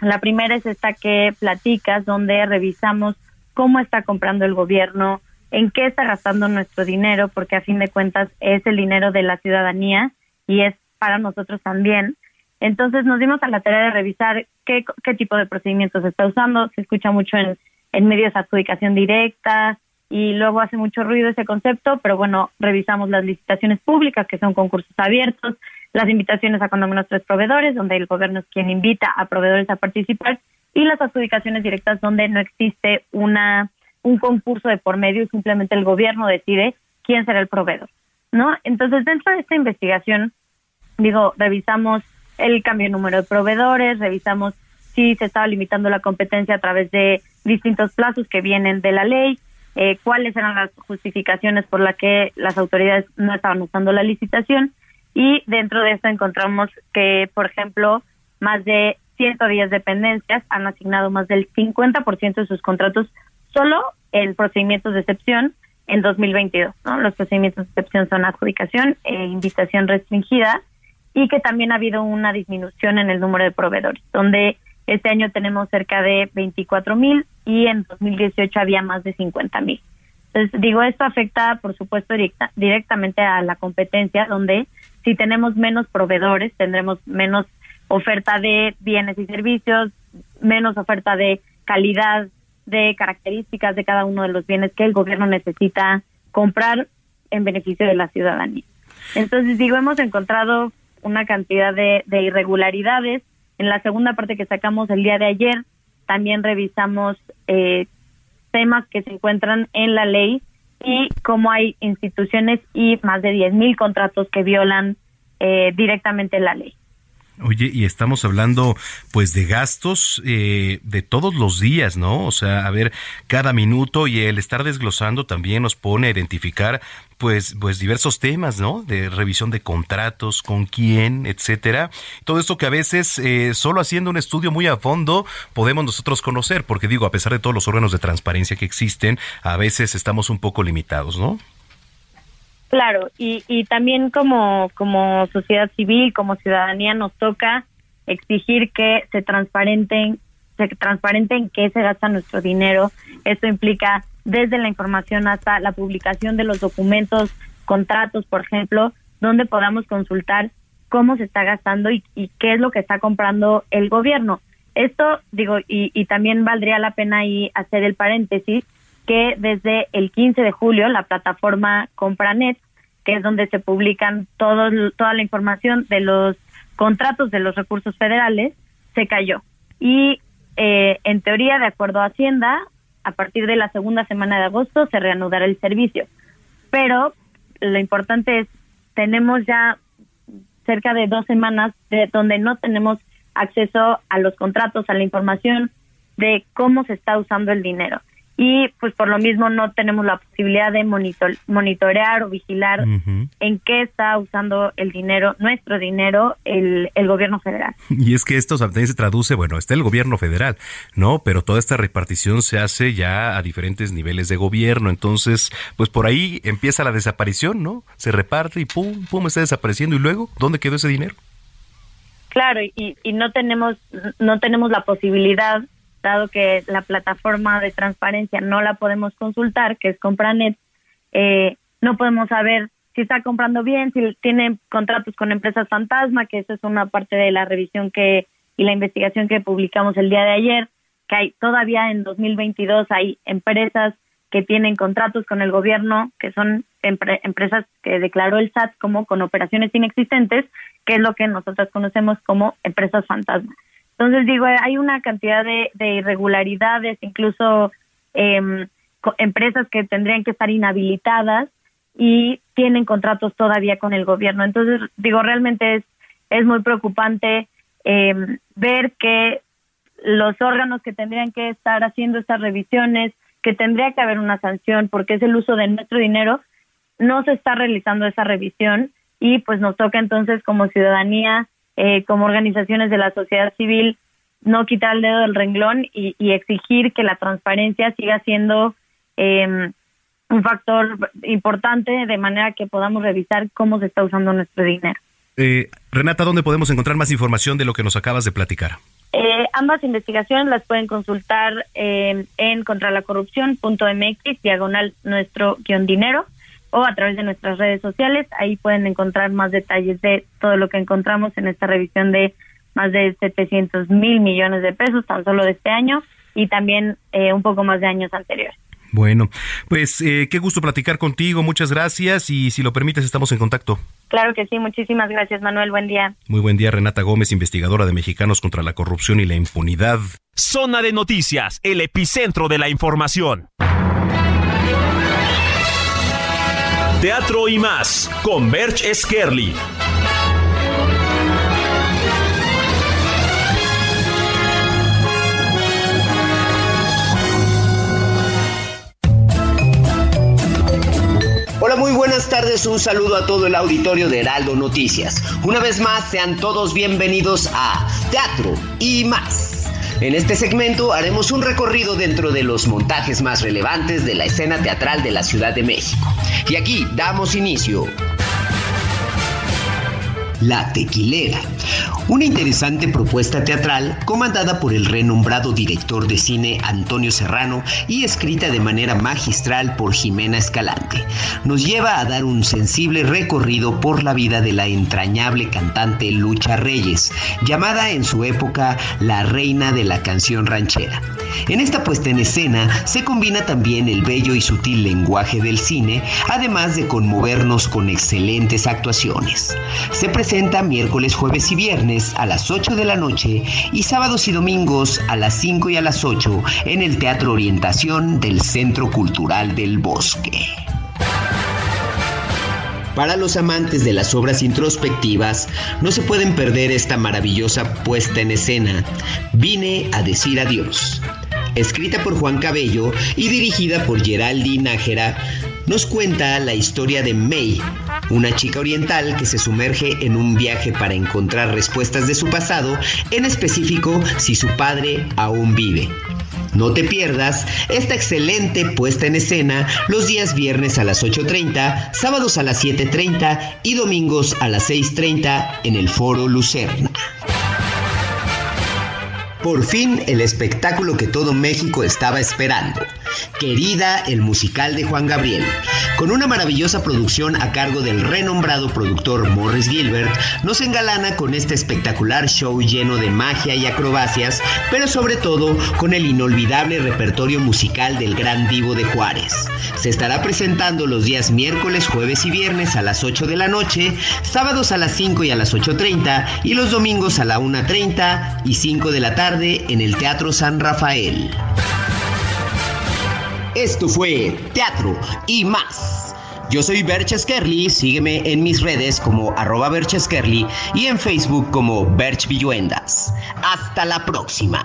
la primera es esta que platicas, donde revisamos cómo está comprando el gobierno, en qué está gastando nuestro dinero, porque a fin de cuentas es el dinero de la ciudadanía y es para nosotros también. Entonces nos dimos a la tarea de revisar qué, qué tipo de procedimientos está usando. Se escucha mucho en, en medios adjudicación directa y luego hace mucho ruido ese concepto, pero bueno, revisamos las licitaciones públicas, que son concursos abiertos, las invitaciones a cuando menos tres proveedores, donde el gobierno es quien invita a proveedores a participar, y las adjudicaciones directas donde no existe una un concurso de por medio y simplemente el gobierno decide quién será el proveedor, ¿no? Entonces, dentro de esta investigación, digo, revisamos el cambio de número de proveedores, revisamos si se estaba limitando la competencia a través de distintos plazos que vienen de la ley, eh, cuáles eran las justificaciones por las que las autoridades no estaban usando la licitación y dentro de esto encontramos que, por ejemplo, más de 110 dependencias han asignado más del 50% de sus contratos solo en procedimientos de excepción en 2022. ¿no? Los procedimientos de excepción son adjudicación e invitación restringida y que también ha habido una disminución en el número de proveedores, donde este año tenemos cerca de 24 mil y en 2018 había más de 50 mil. Entonces, digo, esto afecta, por supuesto, directamente a la competencia, donde si tenemos menos proveedores, tendremos menos oferta de bienes y servicios, menos oferta de calidad, de características de cada uno de los bienes que el gobierno necesita comprar en beneficio de la ciudadanía. Entonces, digo, hemos encontrado una cantidad de, irregularidades. En la segunda parte que sacamos el día de ayer, también revisamos eh, temas que se encuentran en la ley y cómo hay instituciones y más de 10.000 contratos que violan eh, directamente la ley.
Oye, y estamos hablando pues de gastos eh, de todos los días, ¿no? O sea, a ver, cada minuto y el estar desglosando también nos pone a identificar pues, pues diversos temas, ¿no? De revisión de contratos, con quién, etcétera. Todo esto que a veces eh, solo haciendo un estudio muy a fondo podemos nosotros conocer, porque digo, a pesar de todos los órganos de transparencia que existen, a veces estamos un poco limitados, ¿no?
Claro, y, y también como, como sociedad civil, como ciudadanía, nos toca exigir que se transparenten, se transparenten qué se gasta nuestro dinero. Esto implica desde la información hasta la publicación de los documentos, contratos, por ejemplo, donde podamos consultar cómo se está gastando y, y qué es lo que está comprando el gobierno. Esto, digo, y, y también valdría la pena ahí hacer el paréntesis, que desde el 15 de julio la plataforma Compranet, que es donde se publican todo, toda la información de los contratos de los recursos federales, se cayó. Y eh, en teoría, de acuerdo a Hacienda, a partir de la segunda semana de agosto se reanudará el servicio. Pero lo importante es, tenemos ya cerca de dos semanas de donde no tenemos acceso a los contratos, a la información de cómo se está usando el dinero y pues por lo mismo no tenemos la posibilidad de monitor, monitorear o vigilar en qué está usando el dinero, nuestro dinero, el, el gobierno federal.
Y es que esto también se traduce, bueno, está el gobierno federal, ¿no? Pero toda esta repartición se hace ya a diferentes niveles de gobierno, entonces, pues por ahí empieza la desaparición, ¿no? Se reparte y pum, pum, está desapareciendo y luego, ¿dónde quedó ese dinero?
Claro, y, y no tenemos no tenemos la posibilidad dado que la plataforma de transparencia no la podemos consultar, que es Compranet, eh, no podemos saber si está comprando bien, si tiene contratos con empresas fantasma, que eso es una parte de la revisión que y la investigación que publicamos el día de ayer, que hay todavía en 2022 hay empresas que tienen contratos con el gobierno, que son empresas que declaró el SAT como con operaciones inexistentes, que es lo que nosotros conocemos como empresas fantasma. Entonces digo, hay una cantidad de, irregularidades, incluso em, empresas que tendrían que estar inhabilitadas y tienen contratos todavía con el gobierno. Entonces digo, realmente es, es muy preocupante em, ver que los órganos que tendrían que estar haciendo estas revisiones, que tendría que haber una sanción porque es el uso de nuestro dinero, no se está realizando esa revisión y pues nos toca entonces como ciudadanía eh, como organizaciones de la sociedad civil, no quitar el dedo del renglón y, exigir que la transparencia siga siendo eh, un factor importante de manera que podamos revisar cómo se está usando nuestro dinero.
Eh, Renata, ¿dónde podemos encontrar más información de lo que nos acabas de platicar?
Eh, ambas investigaciones las pueden consultar eh, en contralacorrupción.mx, diagonal nuestro guion dinero o a través de nuestras redes sociales. Ahí pueden encontrar más detalles de todo lo que encontramos en esta revisión de más de 700 mil millones de pesos tan solo de este año y también eh, un poco más de años anteriores.
Bueno, pues eh, qué gusto platicar contigo, muchas gracias y si lo permites estamos en contacto.
Claro que sí, muchísimas gracias Manuel, buen día.
Muy buen día Renata Gómez, investigadora de Mexicanos contra la Corrupción y la Impunidad.
Zona de Noticias, el epicentro de la información. Teatro y más con Berch Skerli.
Hola, muy buenas tardes, un saludo a todo el auditorio de Heraldo Noticias. Una vez más, sean todos bienvenidos a Teatro y más. En este segmento haremos un recorrido dentro de los montajes más relevantes de la escena teatral de la Ciudad de México. Y aquí damos inicio la Tequilera, una interesante propuesta teatral comandada por el renombrado director de cine Antonio Serrano y escrita de manera magistral por Jimena Escalante. Nos lleva a dar un sensible recorrido por la vida de la entrañable cantante Lucha Reyes, llamada en su época la reina de la canción ranchera. En esta puesta en escena se combina también el bello y sutil lenguaje del cine, además de conmovernos con excelentes actuaciones. Se presenta miércoles, jueves y viernes a las 8 de la noche y sábados y domingos a las 5 y a las 8 en el Teatro Orientación del Centro Cultural del Bosque. Para los amantes de las obras introspectivas, no se pueden perder esta maravillosa puesta en escena, Vine a decir adiós. Escrita por Juan Cabello y dirigida por Geraldine Nájera, nos cuenta la historia de May, una chica oriental que se sumerge en un viaje para encontrar respuestas de su pasado, en específico si su padre aún vive. No te pierdas esta excelente puesta en escena los días viernes a las 8.30, sábados a las 7.30 y domingos a las 6.30 en el Foro Lucerna. Por fin el espectáculo que todo México estaba esperando. Querida, el musical de Juan Gabriel. Con una maravillosa producción a cargo del renombrado productor Morris Gilbert, nos engalana con este espectacular show lleno de magia y acrobacias, pero sobre todo con el inolvidable repertorio musical del gran divo de Juárez. Se estará presentando los días miércoles, jueves y viernes a las 8 de la noche, sábados a las 5 y a las 8.30 y los domingos a la 1.30 y 5 de la tarde en el Teatro San Rafael. Esto fue Teatro y más. Yo soy Berches Kerly, sígueme en mis redes como arroba Berches y en Facebook como Berch Villuendas. Hasta la próxima.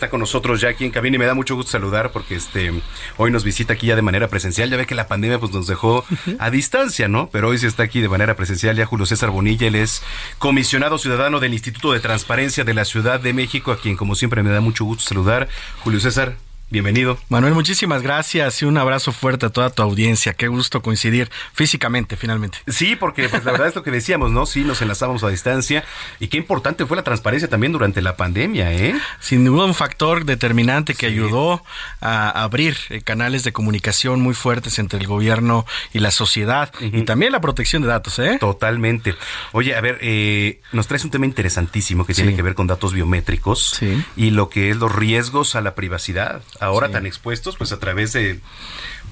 Está con nosotros ya aquí en cabina y me da mucho gusto saludar porque este hoy nos visita aquí ya de manera presencial. Ya ve que la pandemia pues nos dejó a distancia, ¿no? Pero hoy sí está aquí de manera presencial ya Julio César Bonilla, él es comisionado ciudadano del Instituto de Transparencia de la Ciudad de México, a quien como siempre me da mucho gusto saludar. Julio César, Bienvenido.
Manuel, muchísimas gracias y un abrazo fuerte a toda tu audiencia. Qué gusto coincidir físicamente, finalmente.
Sí, porque pues la verdad es lo que decíamos, ¿no? Sí, nos enlazamos a distancia y qué importante fue la transparencia también durante la pandemia, ¿eh?
Sin duda un factor determinante que ayudó a abrir eh, canales de comunicación muy fuertes entre el gobierno y la sociedad y también la protección de datos, ¿eh?
Totalmente. Oye, a ver, eh, nos traes un tema interesantísimo que tiene que ver con datos biométricos y lo que es los riesgos a la privacidad ahora tan expuestos, pues a través de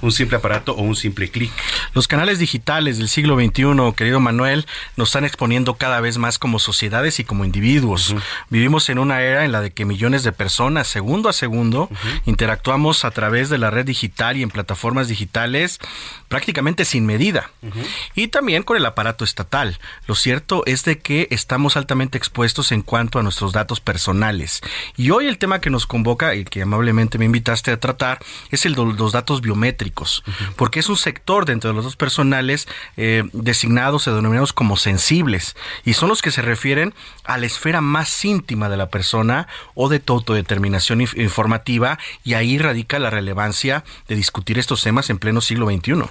un simple aparato o un simple clic.
Los canales digitales del siglo XXI, querido Manuel, nos están exponiendo cada vez más como sociedades y como individuos. Vivimos en una era en la de que millones de personas, segundo a segundo, interactuamos a través de la red digital y en plataformas digitales prácticamente sin medida. Y también con el aparato estatal. Lo cierto es de que estamos altamente expuestos en cuanto a nuestros datos personales. Y hoy el tema que nos convoca y que amablemente me invitaste a tratar es el de los datos biométricos, porque es un sector dentro de los datos personales eh, designados o denominados como sensibles y son los que se refieren a la esfera más íntima de la persona o de tu autodeterminación informativa y ahí radica la relevancia de discutir estos temas en pleno siglo XXI.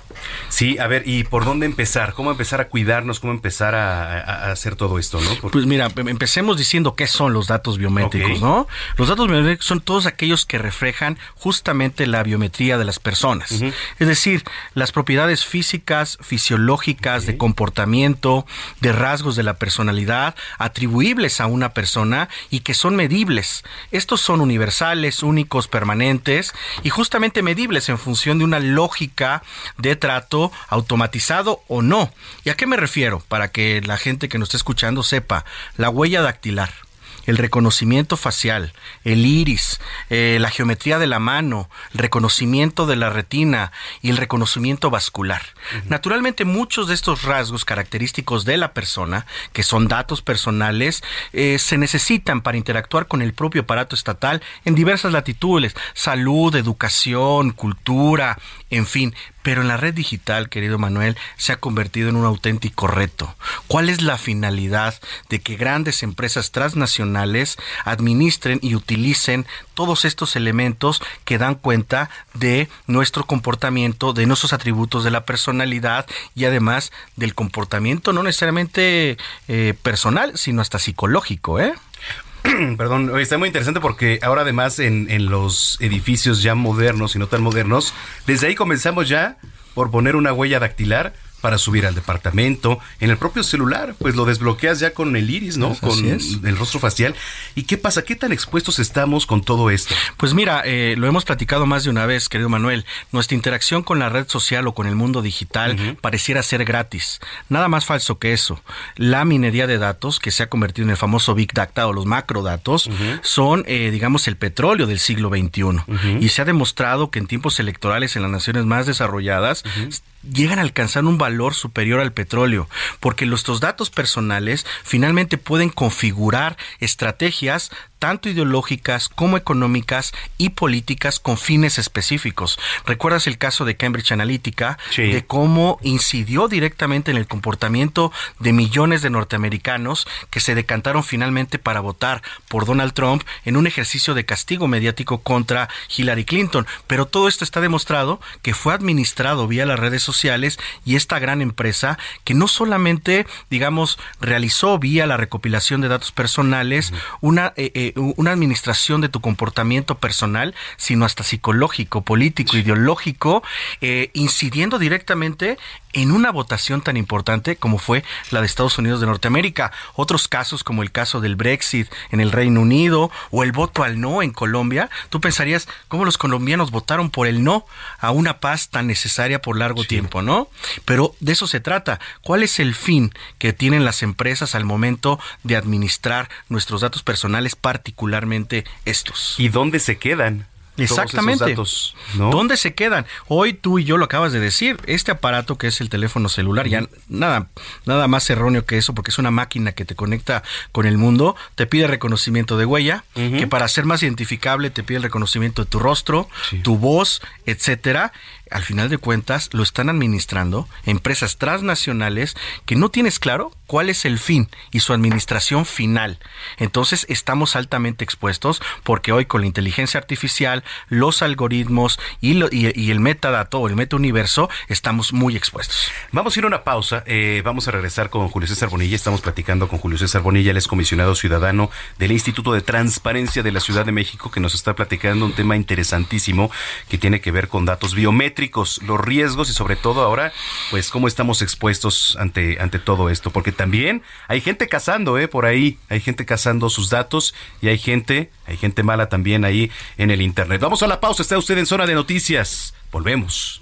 Sí, a ver, ¿y por dónde empezar? ¿Cómo empezar a cuidarnos? ¿Cómo empezar a, hacer todo esto? ¿no?
Pues mira, em, empecemos diciendo qué son los datos biométricos, ¿no? Los datos biométricos son todos aquellos que reflejan justamente la biometría de las personas. Es decir, las propiedades físicas, fisiológicas, de comportamiento, de rasgos de la personalidad, atribuibles a una persona y que son medibles. Estos son universales, únicos, permanentes y justamente medibles en función de una lógica de trato automatizado o no. ¿Y a qué me refiero? Para que la gente que nos esté escuchando sepa, la huella dactilar el reconocimiento facial, el iris, eh, la geometría de la mano, el reconocimiento de la retina y el reconocimiento vascular. Naturalmente, muchos de estos rasgos característicos de la persona, que son datos personales, eh, se necesitan para interactuar con el propio aparato estatal en diversas latitudes, salud, educación, cultura, en fin, pero en la red digital, querido Manuel, se ha convertido en un auténtico reto. ¿Cuál es la finalidad de que grandes empresas transnacionales administren y utilicen todos estos elementos que dan cuenta de nuestro comportamiento, de nuestros atributos de la personalidad y además del comportamiento no necesariamente eh, personal, sino hasta psicológico, ¿eh?
Perdón, está muy interesante porque ahora además en, en los edificios ya modernos y no tan modernos, desde ahí comenzamos ya por poner una huella dactilar para subir al departamento. En el propio celular, pues lo desbloqueas ya con el iris, ¿no? con el rostro facial. ¿Y qué pasa? ¿Qué tan expuestos estamos con todo esto?
Pues mira, eh, lo hemos platicado más de una vez, querido Manuel. Nuestra interacción con la red social o con el mundo digital pareciera ser gratis. Nada más falso que eso. La minería de datos, que se ha convertido en el famoso Big Data o los macrodatos, son, eh, digamos, el petróleo del siglo XXI. Y se ha demostrado que en tiempos electorales en las naciones más desarrolladas, llegan a alcanzar un valor superior al petróleo, porque nuestros datos personales finalmente pueden configurar estrategias tanto ideológicas como económicas y políticas con fines específicos. ¿Recuerdas el caso de Cambridge Analytica? De cómo incidió directamente en el comportamiento de millones de norteamericanos que se decantaron finalmente para votar por Donald Trump en un ejercicio de castigo mediático contra Hillary Clinton. Pero todo esto está demostrado que fue administrado vía las redes sociales y esta gran empresa que no solamente, digamos, realizó vía la recopilación de datos personales una, eh, eh, una administración de tu comportamiento personal, sino hasta psicológico, político, ideológico, eh, incidiendo directamente en una votación tan importante como fue la de Estados Unidos de Norteamérica. Otros casos como el caso del Brexit en el Reino Unido o el voto al no en Colombia, tú pensarías cómo los colombianos votaron por el no a una paz tan necesaria por largo tiempo, ¿no? Pero de eso se trata. ¿Cuál es el fin que tienen las empresas al momento de administrar nuestros datos personales, particularmente estos?
¿Y dónde se quedan?
Exactamente. ¿Dónde se quedan? Hoy tú y yo lo acabas de decir, este aparato que es el teléfono celular, ya nada, nada más erróneo que eso, porque es una máquina que te conecta con el mundo, te pide reconocimiento de huella, que para ser más identificable te pide el reconocimiento de tu rostro, tu voz, etcétera al final de cuentas lo están administrando empresas transnacionales que no tienes claro cuál es el fin y su administración final. Entonces estamos altamente expuestos porque hoy con la inteligencia artificial, los algoritmos y, el metadato o el metauniverso estamos muy expuestos.
Vamos a ir a una pausa, eh, vamos a regresar con Julio César Bonilla, estamos platicando con Julio César Bonilla, él es comisionado ciudadano del Instituto de Transparencia de la Ciudad de México que nos está platicando un tema interesantísimo que tiene que ver con datos biométricos los riesgos y sobre todo ahora, pues cómo estamos expuestos ante, ante todo esto. Porque también hay gente cazando, ¿eh? Por ahí, hay gente cazando sus datos y hay gente, hay gente mala también ahí en el Internet. Vamos a la pausa, está usted en zona de noticias. Volvemos.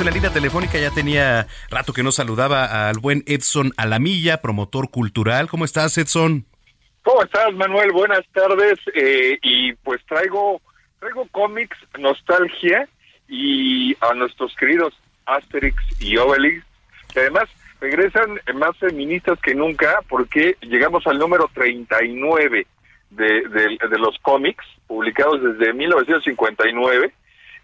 En la línea telefónica, ya tenía rato que no saludaba al buen Edson Alamilla, promotor cultural. ¿Cómo estás, Edson?
¿Cómo estás, Manuel? Buenas tardes. Eh, y pues traigo, traigo cómics, nostalgia y a nuestros queridos Asterix y Obelix, que además regresan más feministas que nunca porque llegamos al número 39 de, de, de los cómics publicados desde 1959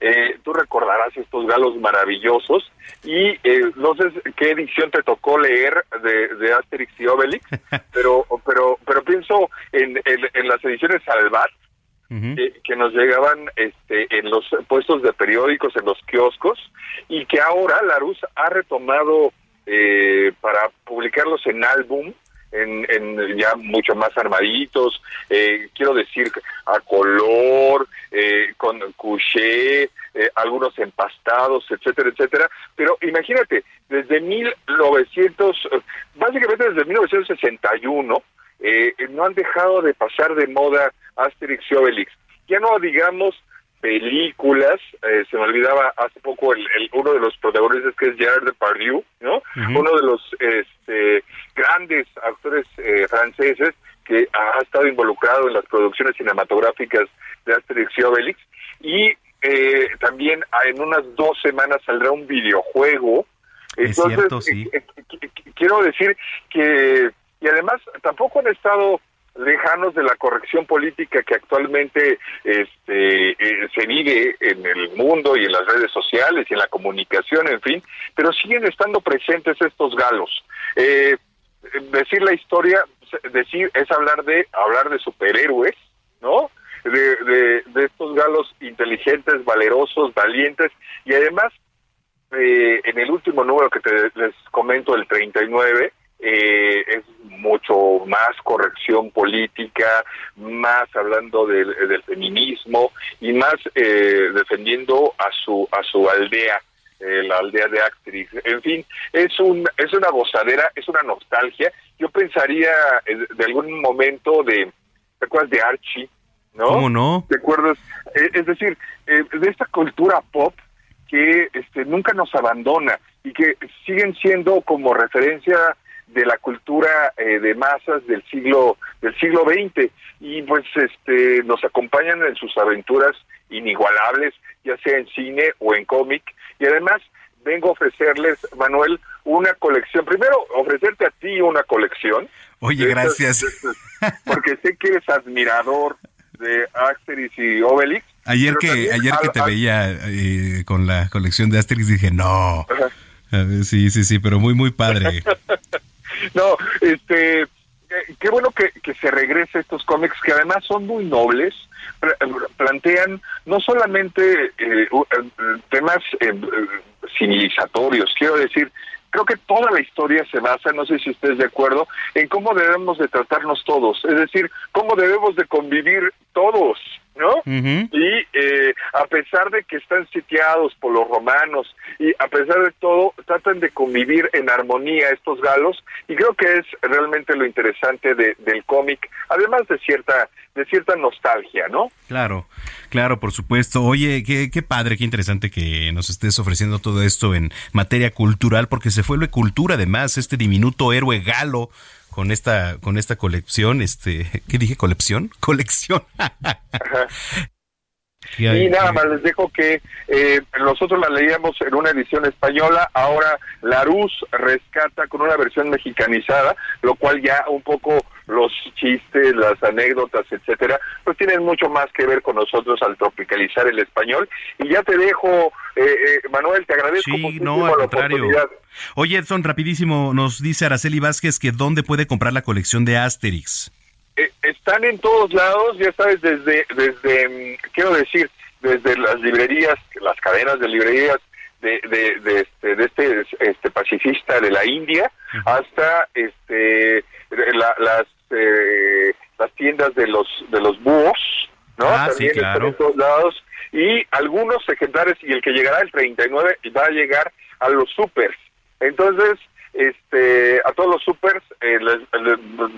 eh, tú recordarás estos galos maravillosos y eh, no sé qué edición te tocó leer de, de Asterix y Obelix, pero pero pero pienso en, en, las ediciones Salvat que, nos llegaban este, en los puestos de periódicos, en los kioscos y que ahora Larus ha retomado eh, para publicarlos en álbum en, en, ya mucho más armaditos, eh, quiero decir a color, eh, con couché, eh, algunos empastados, etcétera, etcétera. Pero imagínate, desde 1900, básicamente desde 1961, no han dejado de pasar de moda Asterix y Obelix. Ya no digamos películas, eh, se me olvidaba hace poco el, uno de los protagonistas que es Gerard Depardieu, ¿no? Uno de los este, grandes actores eh, franceses que ha estado involucrado en las producciones cinematográficas de Asterix y Obelix y eh, también en unas dos semanas saldrá un videojuego. Entonces, quiero decir que y además tampoco han estado lejanos de la corrección política que actualmente este, eh, se vive en el mundo y en las redes sociales y en la comunicación, en fin, pero siguen estando presentes estos galos. Eh, decir la historia, decir es hablar de hablar de superhéroes, ¿no? De, de, estos galos inteligentes, valerosos, valientes y además eh, en el último número que te, les comento, el 39, eh, es mucho más corrección política, más hablando del, feminismo y más eh, defendiendo a su a su aldea, eh, la aldea de actriz. En fin, es un es una gozadera, es una nostalgia. Yo pensaría eh, de algún momento de ¿te acuerdas de Archie? ¿No?
¿Cómo no?
¿Te acuerdas? es decir, de esta cultura pop que este nunca nos abandona y que siguen siendo como referencia de la cultura eh, de masas del siglo del siglo XX y pues este nos acompañan en sus aventuras inigualables ya sea en cine o en cómic. Y además vengo a ofrecerles Manuel una colección. Primero ofrecerte a ti una colección.
Oye gracias.
porque sé que eres admirador de Asterix y Obelix
ayer que ayer que te veía eh, con la colección de Asterix dije no. Sí sí sí pero muy muy padre
no, este, eh, qué bueno que, se regrese estos cómics que además son muy nobles, plantean no solamente eh, eh, temas civilizatorios, quiero decir, creo que toda la historia se basa, no sé si estés de acuerdo, en cómo debemos de tratarnos todos, es decir, cómo debemos de convivir todos, ¿no? Y eh, a pesar de que están sitiados por los romanos y a pesar de todo, tratan de convivir en armonía estos galos y creo que es realmente lo interesante de, del cómic, además de cierta de cierta nostalgia, ¿no?
Claro, claro, por supuesto. Oye, qué, qué padre, qué interesante que nos estés ofreciendo todo esto en materia cultural, porque se fue la cultura además, este diminuto héroe galo con esta con esta colección, este, ¿qué dije? Colección, colección.
Y nada más les dejo que eh, nosotros la leíamos en una edición española, ahora Larus rescata con una versión mexicanizada, lo cual ya un poco los chistes, las anécdotas, etcétera, pues tienen mucho más que ver con nosotros al tropicalizar el español. Y ya te dejo, eh, eh, Manuel, te agradezco
sí, no, al contrario. Oye, Edson, rapidísimo, nos dice Araceli Vázquez que dónde puede comprar la colección de Asterix.
Eh, están en todos lados, ya sabes, desde, desde, mm, quiero decir, desde las librerías, las cadenas de librerías de, de, de este, de este, este pacifista de la India, hasta este las eh, las tiendas de los de los búhos, ¿no?
Ah, También están
en todos lados y algunos ejemplares y el que llegará el 39 va a llegar a los supers. Entonces, este a todos los supers eh,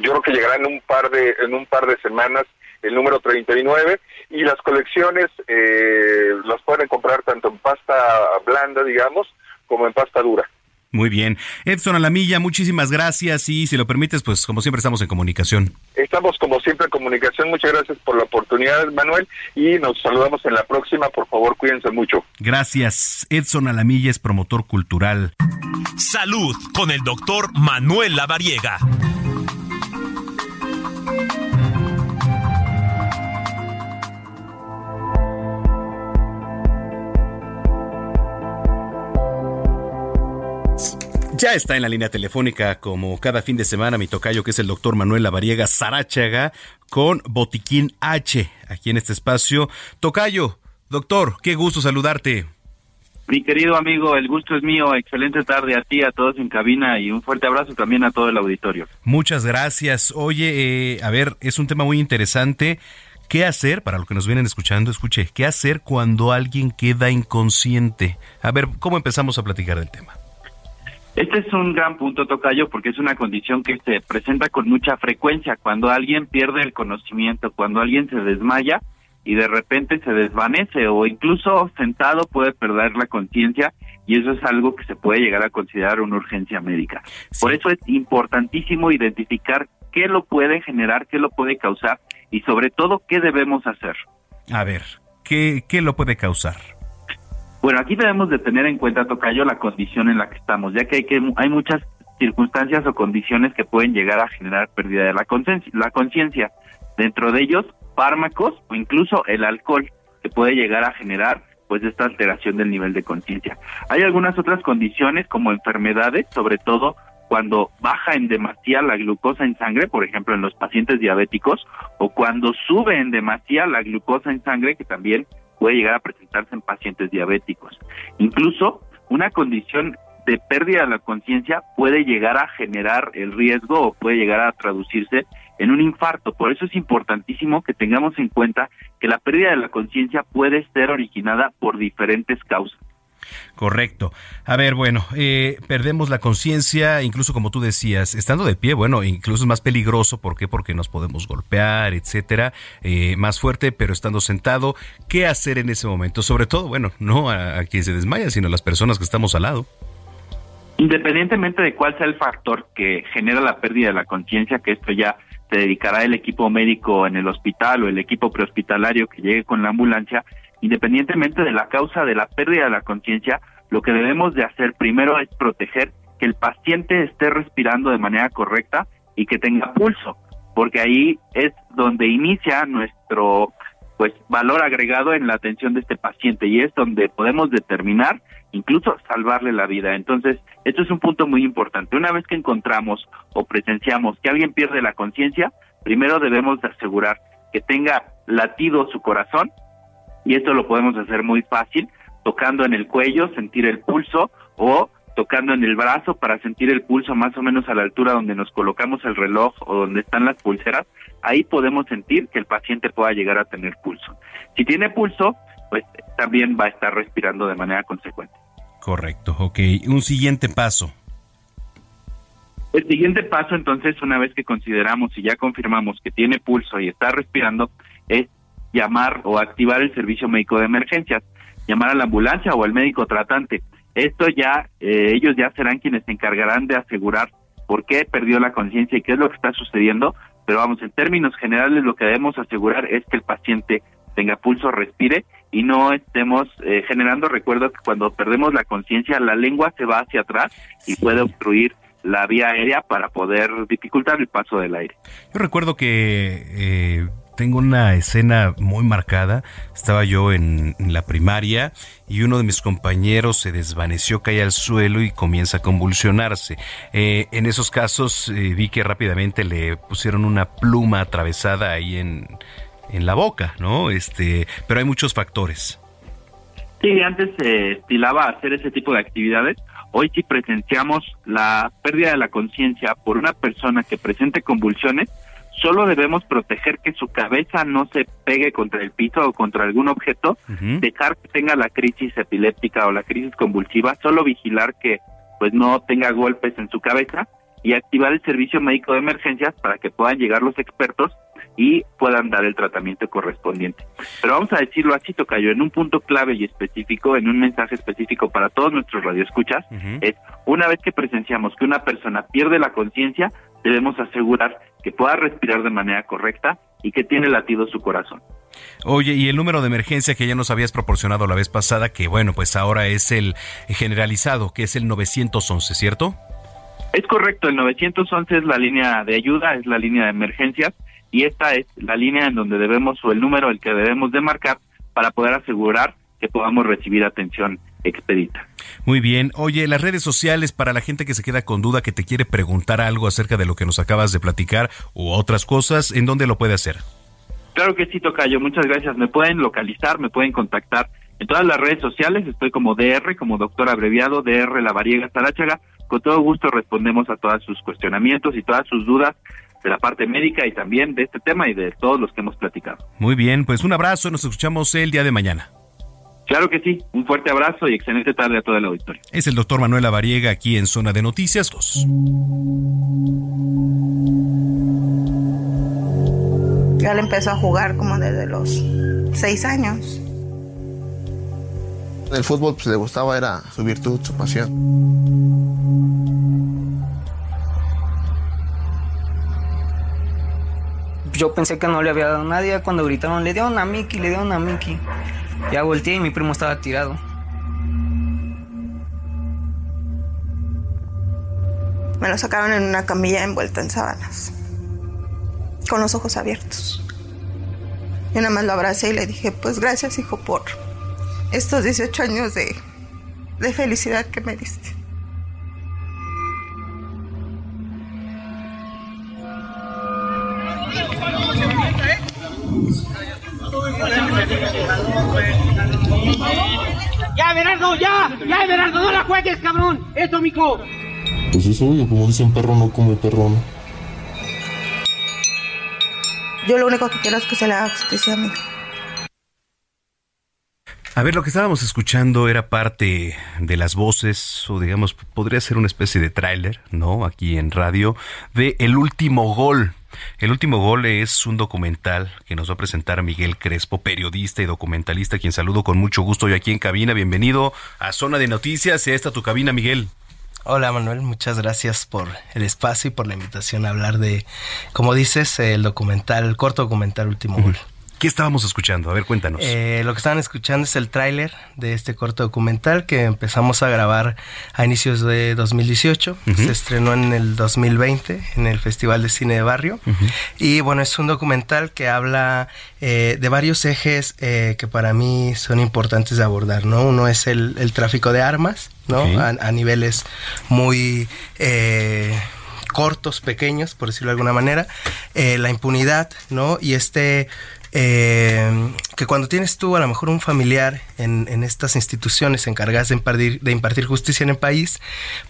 yo creo que llegará en un par de en un par de semanas el número 39 y las colecciones eh, las pueden comprar tanto en pasta blanda digamos como en pasta dura
Muy bien. Edson Alamilla, muchísimas gracias y si lo permites, pues como siempre estamos en comunicación.
Estamos como siempre en comunicación. Muchas gracias por la oportunidad, Manuel, y nos saludamos en la próxima. Por favor, cuídense mucho.
Gracias. Edson Alamilla es promotor cultural.
Salud con el doctor Manuel Lavariega.
Ya está en la línea telefónica, como cada fin de semana, mi tocayo, que es el doctor Manuel Lavariega Sarachaga, con Botiquín H, aquí en este espacio. Tocayo, doctor, qué gusto saludarte.
Mi querido amigo, el gusto es mío. Excelente tarde a ti, a todos en cabina y un fuerte abrazo también a todo el auditorio.
Muchas gracias. Oye, eh, a ver, es un tema muy interesante. ¿Qué hacer, para los que nos vienen escuchando, escuche, qué hacer cuando alguien queda inconsciente? A ver, ¿cómo empezamos a platicar del tema?
Este es un gran punto, Tocayo, porque es una condición que se presenta con mucha frecuencia. Cuando alguien pierde el conocimiento, cuando alguien se desmaya y de repente se desvanece o incluso sentado puede perder la conciencia y eso es algo que se puede llegar a considerar una urgencia médica. Por eso es importantísimo identificar qué lo puede generar, qué lo puede causar y sobre todo qué debemos hacer.
A ver, ¿qué, qué lo puede causar?
Bueno, aquí debemos de tener en cuenta, Tocayo, la condición en la que estamos, ya que hay, que, hay muchas circunstancias o condiciones que pueden llegar a generar pérdida de la conciencia. Dentro de ellos, fármacos o incluso el alcohol, que puede llegar a generar pues esta alteración del nivel de conciencia. Hay algunas otras condiciones como enfermedades, sobre todo cuando baja en demasía la glucosa en sangre, por ejemplo en los pacientes diabéticos, o cuando sube en demasía la glucosa en sangre, que también puede llegar a presentarse en pacientes diabéticos. Incluso una condición de pérdida de la conciencia puede llegar a generar el riesgo o puede llegar a traducirse en un infarto. Por eso es importantísimo que tengamos en cuenta que la pérdida de la conciencia puede ser originada por diferentes causas.
Correcto. A ver, bueno, eh, perdemos la conciencia, incluso como tú decías, estando de pie, bueno, incluso es más peligroso. ¿Por qué? Porque nos podemos golpear, etcétera, eh, más fuerte, pero estando sentado, ¿qué hacer en ese momento? Sobre todo, bueno, no a, a quien se desmaya, sino a las personas que estamos al lado.
Independientemente de cuál sea el factor que genera la pérdida de la conciencia, que esto ya se dedicará el equipo médico en el hospital o el equipo prehospitalario que llegue con la ambulancia, independientemente de la causa de la pérdida de la conciencia, lo que debemos de hacer primero es proteger que el paciente esté respirando de manera correcta y que tenga pulso, porque ahí es donde inicia nuestro pues valor agregado en la atención de este paciente y es donde podemos determinar incluso salvarle la vida. Entonces, esto es un punto muy importante. Una vez que encontramos o presenciamos que alguien pierde la conciencia, primero debemos de asegurar que tenga latido su corazón y esto lo podemos hacer muy fácil, tocando en el cuello, sentir el pulso o tocando en el brazo para sentir el pulso más o menos a la altura donde nos colocamos el reloj o donde están las pulseras, ahí podemos sentir que el paciente pueda llegar a tener pulso. Si tiene pulso, pues también va a estar respirando de manera consecuente.
Correcto, ok. Un siguiente paso.
El siguiente paso, entonces, una vez que consideramos y ya confirmamos que tiene pulso y está respirando, es llamar o activar el servicio médico de emergencias, llamar a la ambulancia o al médico tratante. Esto ya, eh, ellos ya serán quienes se encargarán de asegurar por qué perdió la conciencia y qué es lo que está sucediendo, pero vamos, en términos generales lo que debemos asegurar es que el paciente tenga pulso, respire y no estemos eh, generando, recuerdo que cuando perdemos la conciencia la lengua se va hacia atrás y puede obstruir la vía aérea para poder dificultar el paso del aire.
Yo recuerdo que eh, tengo una escena muy marcada. Estaba yo en, la primaria y uno de mis compañeros se desvaneció, cae al suelo y comienza a convulsionarse. Eh, en esos casos eh, vi que rápidamente le pusieron una pluma atravesada ahí en, en la boca, ¿no? Este, pero hay muchos factores.
Sí, antes se estilaba hacer ese tipo de actividades. Hoy sí presenciamos la pérdida de la conciencia por una persona que presente convulsiones solo debemos proteger que su cabeza no se pegue contra el piso o contra algún objeto, dejar que tenga la crisis epiléptica o la crisis convulsiva, solo vigilar que pues no tenga golpes en su cabeza y activar el servicio médico de emergencias para que puedan llegar los expertos y puedan dar el tratamiento correspondiente. Pero vamos a decirlo así, Tocayo, en un punto clave y específico, en un mensaje específico para todos nuestros radioescuchas, es una vez que presenciamos que una persona pierde la conciencia, debemos asegurar que pueda respirar de manera correcta y que tiene latido su corazón.
Oye, y el número de emergencia que ya nos habías proporcionado la vez pasada, que bueno, pues ahora es el generalizado, que es el 911, ¿cierto?
Es correcto, el 911 es la línea de ayuda, es la línea de emergencias y esta es la línea en donde debemos o el número el que debemos de marcar para poder asegurar que podamos recibir atención expedita.
Muy bien. Oye, las redes sociales para la gente que se queda con duda, que te quiere preguntar algo acerca de lo que nos acabas de platicar u otras cosas, ¿en dónde lo puede hacer?
Claro que sí, Tocayo. Muchas gracias. Me pueden localizar, me pueden contactar en todas las redes sociales. Estoy como DR, como doctor abreviado, DR La Variega Taráchaga. Con todo gusto respondemos a todos sus cuestionamientos y todas sus dudas de la parte médica y también de este tema y de todos los que hemos platicado.
Muy bien, pues un abrazo, nos escuchamos el día de mañana.
Claro que sí, un fuerte abrazo y excelente tarde a todo el auditorio.
Es el doctor Manuel Avariega aquí en Zona de Noticias 2.
Ya le empezó a jugar como desde los seis años.
El fútbol pues, le gustaba, era su virtud, su pasión.
Yo pensé que no le había dado a nadie. Cuando gritaron, le dieron a Mickey, le dieron a Mickey. Ya volteé y mi primo estaba tirado.
Me lo sacaron en una camilla envuelta en sábanas, con los ojos abiertos. Yo nada más lo abracé y le dije, pues gracias hijo por estos 18 años de, de felicidad que me diste.
Ya, ya, Berardo, no la juegues, cabrón. Eso, mico.
Pues es obvio, como dicen perro no come perro no.
Yo lo único que quiero es que se le haga justicia a mí.
A ver, lo que estábamos escuchando era parte de las voces, o digamos, podría ser una especie de tráiler, ¿no? Aquí en radio, de El último gol. El último gol es un documental que nos va a presentar Miguel Crespo, periodista y documentalista, quien saludo con mucho gusto hoy aquí en cabina. Bienvenido a Zona de Noticias y a esta tu cabina, Miguel.
Hola Manuel, muchas gracias por el espacio y por la invitación a hablar de, como dices, el documental, el corto documental Último Gol.
¿Qué estábamos escuchando? A ver, cuéntanos.
Eh, lo que estaban escuchando es el tráiler de este corto documental que empezamos a grabar a inicios de 2018. Se estrenó en el 2020 en el Festival de Cine de Barrio. Y bueno, es un documental que habla eh, de varios ejes eh, que para mí son importantes de abordar, ¿no? Uno es el, el tráfico de armas, ¿no? A, a, niveles muy cortos, pequeños, por decirlo de alguna manera, la impunidad, ¿no? Y este eh, que cuando tienes tú a lo mejor un familiar en, en estas instituciones encargadas de impartir, de impartir, justicia en el país,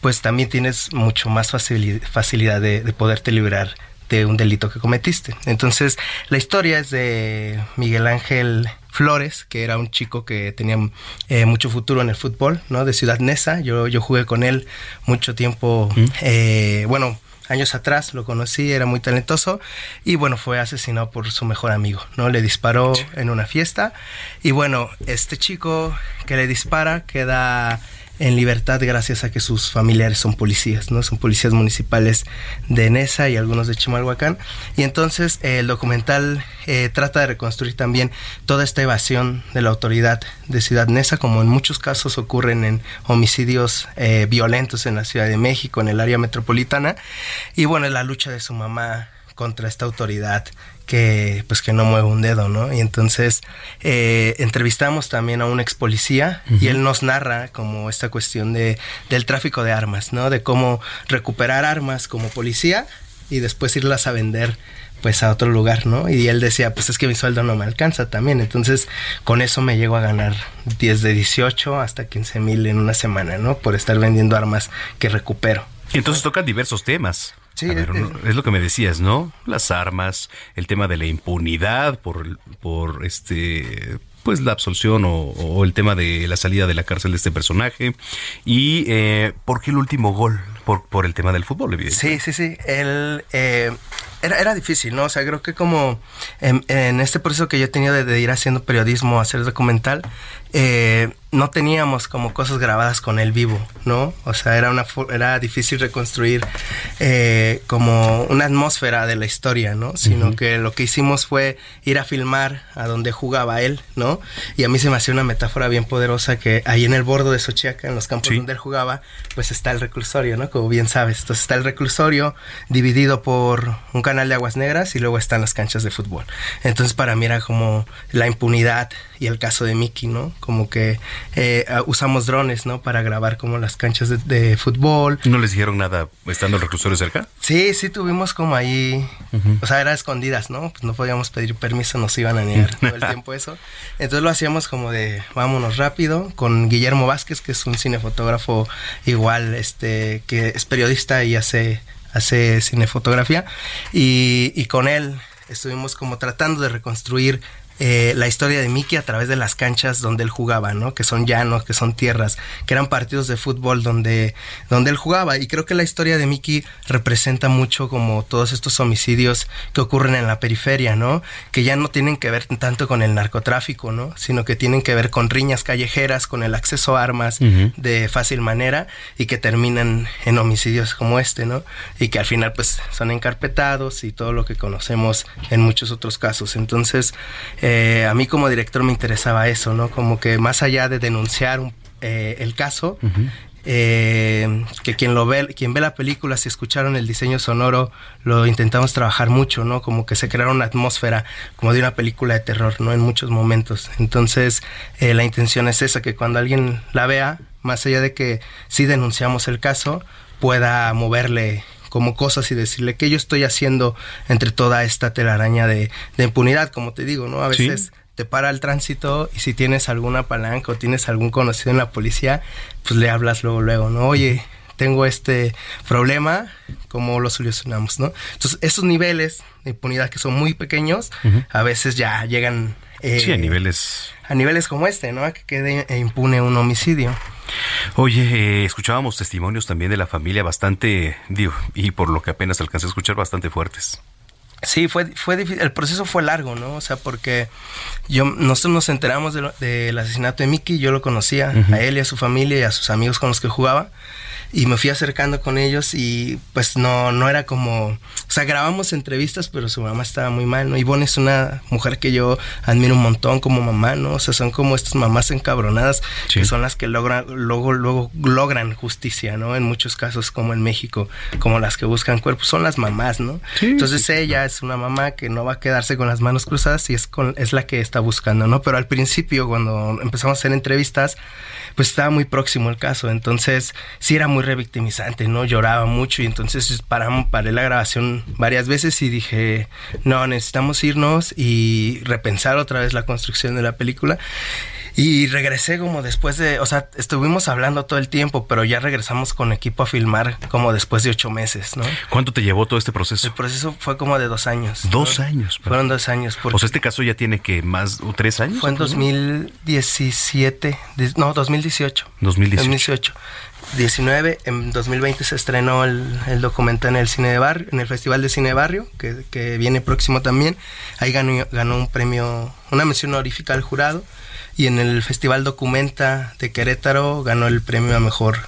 pues también tienes mucho más facilidad, facilidad de, de poderte librar de un delito que cometiste. Entonces, la historia es de Miguel Ángel Flores, que era un chico que tenía eh, mucho futuro en el fútbol, ¿no? De Ciudad Neza. Yo, yo jugué con él mucho tiempo, mm. eh, bueno, años atrás lo conocí, era muy talentoso y bueno, fue asesinado por su mejor amigo, ¿no? Le disparó en una fiesta y bueno, este chico que le dispara queda en libertad gracias a que sus familiares son policías, ¿no? Son policías municipales de Nesa y algunos de Chimalhuacán. Y entonces eh, el documental eh, trata de reconstruir también toda esta evasión de la autoridad de Ciudad Nesa, como en muchos casos ocurren en homicidios eh, violentos en la Ciudad de México, en el área metropolitana. Y bueno, la lucha de su mamá contra esta autoridad que pues que no mueve un dedo, ¿no? Y entonces eh, entrevistamos también a un ex policía uh -huh. y él nos narra como esta cuestión de del tráfico de armas, ¿no? De cómo recuperar armas como policía y después irlas a vender pues a otro lugar, ¿no? Y él decía, pues es que mi sueldo no me alcanza también, entonces con eso me llego a ganar 10 de 18 hasta 15 mil en una semana, ¿no? Por estar vendiendo armas que recupero.
Entonces tocan diversos temas. Sí, ver, es, lo que me decías, ¿no? Las armas, el tema de la impunidad por, por este pues la absolución o, o, el tema de la salida de la cárcel de este personaje y eh, por qué el último gol por, por el tema del fútbol evidentemente.
sí sí sí el eh, era, era difícil, ¿no? O sea, creo que como en, en este proceso que yo he tenido de, de ir haciendo periodismo, hacer documental, eh, no teníamos como cosas grabadas con él vivo, ¿no? O sea, era, una, era difícil reconstruir eh, como una atmósfera de la historia, ¿no? Sino
Ujú.
que lo que hicimos fue ir a filmar a donde jugaba él, ¿no? Y a mí se me hacía una metáfora bien poderosa que ahí en el bordo de Xochiaca, en los campos
Sí.
donde él jugaba, pues está el reclusorio, ¿no? Como bien sabes. Entonces está el reclusorio dividido por un canal de aguas negras y luego están las canchas de fútbol. Entonces para mí era como la impunidad y el caso de Mickey, ¿no? Como que eh, usamos drones, ¿no? Para grabar como las canchas de, de fútbol.
¿No les dijeron nada estando el reclusorio cerca?
Sí, sí tuvimos como ahí, o sea, era escondidas, ¿no? Pues no podíamos pedir permiso, nos iban a negar todo el tiempo eso. Entonces lo hacíamos como de vámonos rápido con Guillermo Vázquez, que es un cinefotógrafo igual, este, que es periodista y hace, hace cinefotografía. Y, y con él estuvimos como tratando de reconstruir eh, la historia de Mickey a través de las canchas donde él jugaba, ¿no? Que son llanos, que son tierras, que eran partidos de fútbol donde, donde él jugaba. Y creo que la historia de Mickey representa mucho como todos estos homicidios que ocurren en la periferia, ¿no? Que ya no tienen que ver tanto con el narcotráfico, ¿no? Sino que tienen que ver con riñas callejeras, con el acceso a armas de fácil manera y que terminan en homicidios como este, ¿no? Y que al final pues son encarpetados y todo lo que conocemos en muchos otros casos. Entonces, eh, a mí como director me interesaba eso, ¿no? Como que más allá de denunciar un- eh, el caso, eh, que quien lo ve, quien ve la película, si escucharon el diseño sonoro, lo intentamos trabajar mucho, ¿no? Como que se creara una atmósfera como de una película de terror, ¿no? En muchos momentos. Entonces, eh, la intención es esa, que cuando alguien la vea, más allá de que sí denunciamos el caso, pueda moverle como cosas y decirle qué yo estoy haciendo entre toda esta telaraña de, de impunidad, como te digo, ¿no? A
Sí.
veces te para el tránsito y si tienes alguna palanca o tienes algún conocido en la policía, pues le hablas luego, luego, ¿no? Oye, tengo este problema, ¿cómo lo solucionamos, no? Entonces, esos niveles de impunidad que son muy pequeños, a veces ya llegan... eh,
Sí, a niveles...
A niveles como este, ¿no? A que quede eh, impune un homicidio.
Oye, eh, escuchábamos testimonios también de la familia bastante, digo, y por lo que apenas alcancé a escuchar, bastante fuertes.
Sí, fue, fue difícil, el proceso fue largo, ¿no? O sea, porque yo, nosotros nos enteramos de lo- del asesinato de Mickey, yo lo conocía,
Ujú.
a él y a su familia y a sus amigos con los que jugaba, y me fui acercando con ellos y pues no, no era como, o sea, grabamos entrevistas, pero su mamá estaba muy mal, ¿no? Ivonne es una mujer que yo admiro un montón como mamá, ¿no? O sea, son como estas mamás encabronadas que son las que logran, luego, luego logran justicia, ¿no? En muchos casos como en México, como las que buscan cuerpos, son las mamás, ¿no? Entonces ella es una mamá que no va a quedarse con las manos cruzadas y es, con, es la que está buscando, ¿no? Pero al principio, cuando empezamos a hacer entrevistas, pues estaba muy próximo el caso, entonces sí era muy revictimizante, ¿no? Lloraba mucho y entonces paramos, paré la grabación varias veces y dije, no, necesitamos irnos y repensar otra vez la construcción de la película. Y regresé como después de, o sea, estuvimos hablando todo el tiempo, pero ya regresamos con equipo a filmar como después de ocho meses, ¿no?
¿Cuánto te llevó todo este proceso?
El proceso fue como de dos años. ¿no?
Dos años.
Fueron dos años. Porque
O sea, este caso ya tiene que más, o tres años.
fue en
¿no?
2017, di- no, 2018.
2018.
2018. 19, en 2020 se estrenó el, el documental en el cine de barrio, en el Festival de Cine de Barrio, que, que viene próximo también. Ahí ganó, ganó un premio, una mención honorífica al jurado. Y en el Festival Documenta de Querétaro ganó el premio a mejor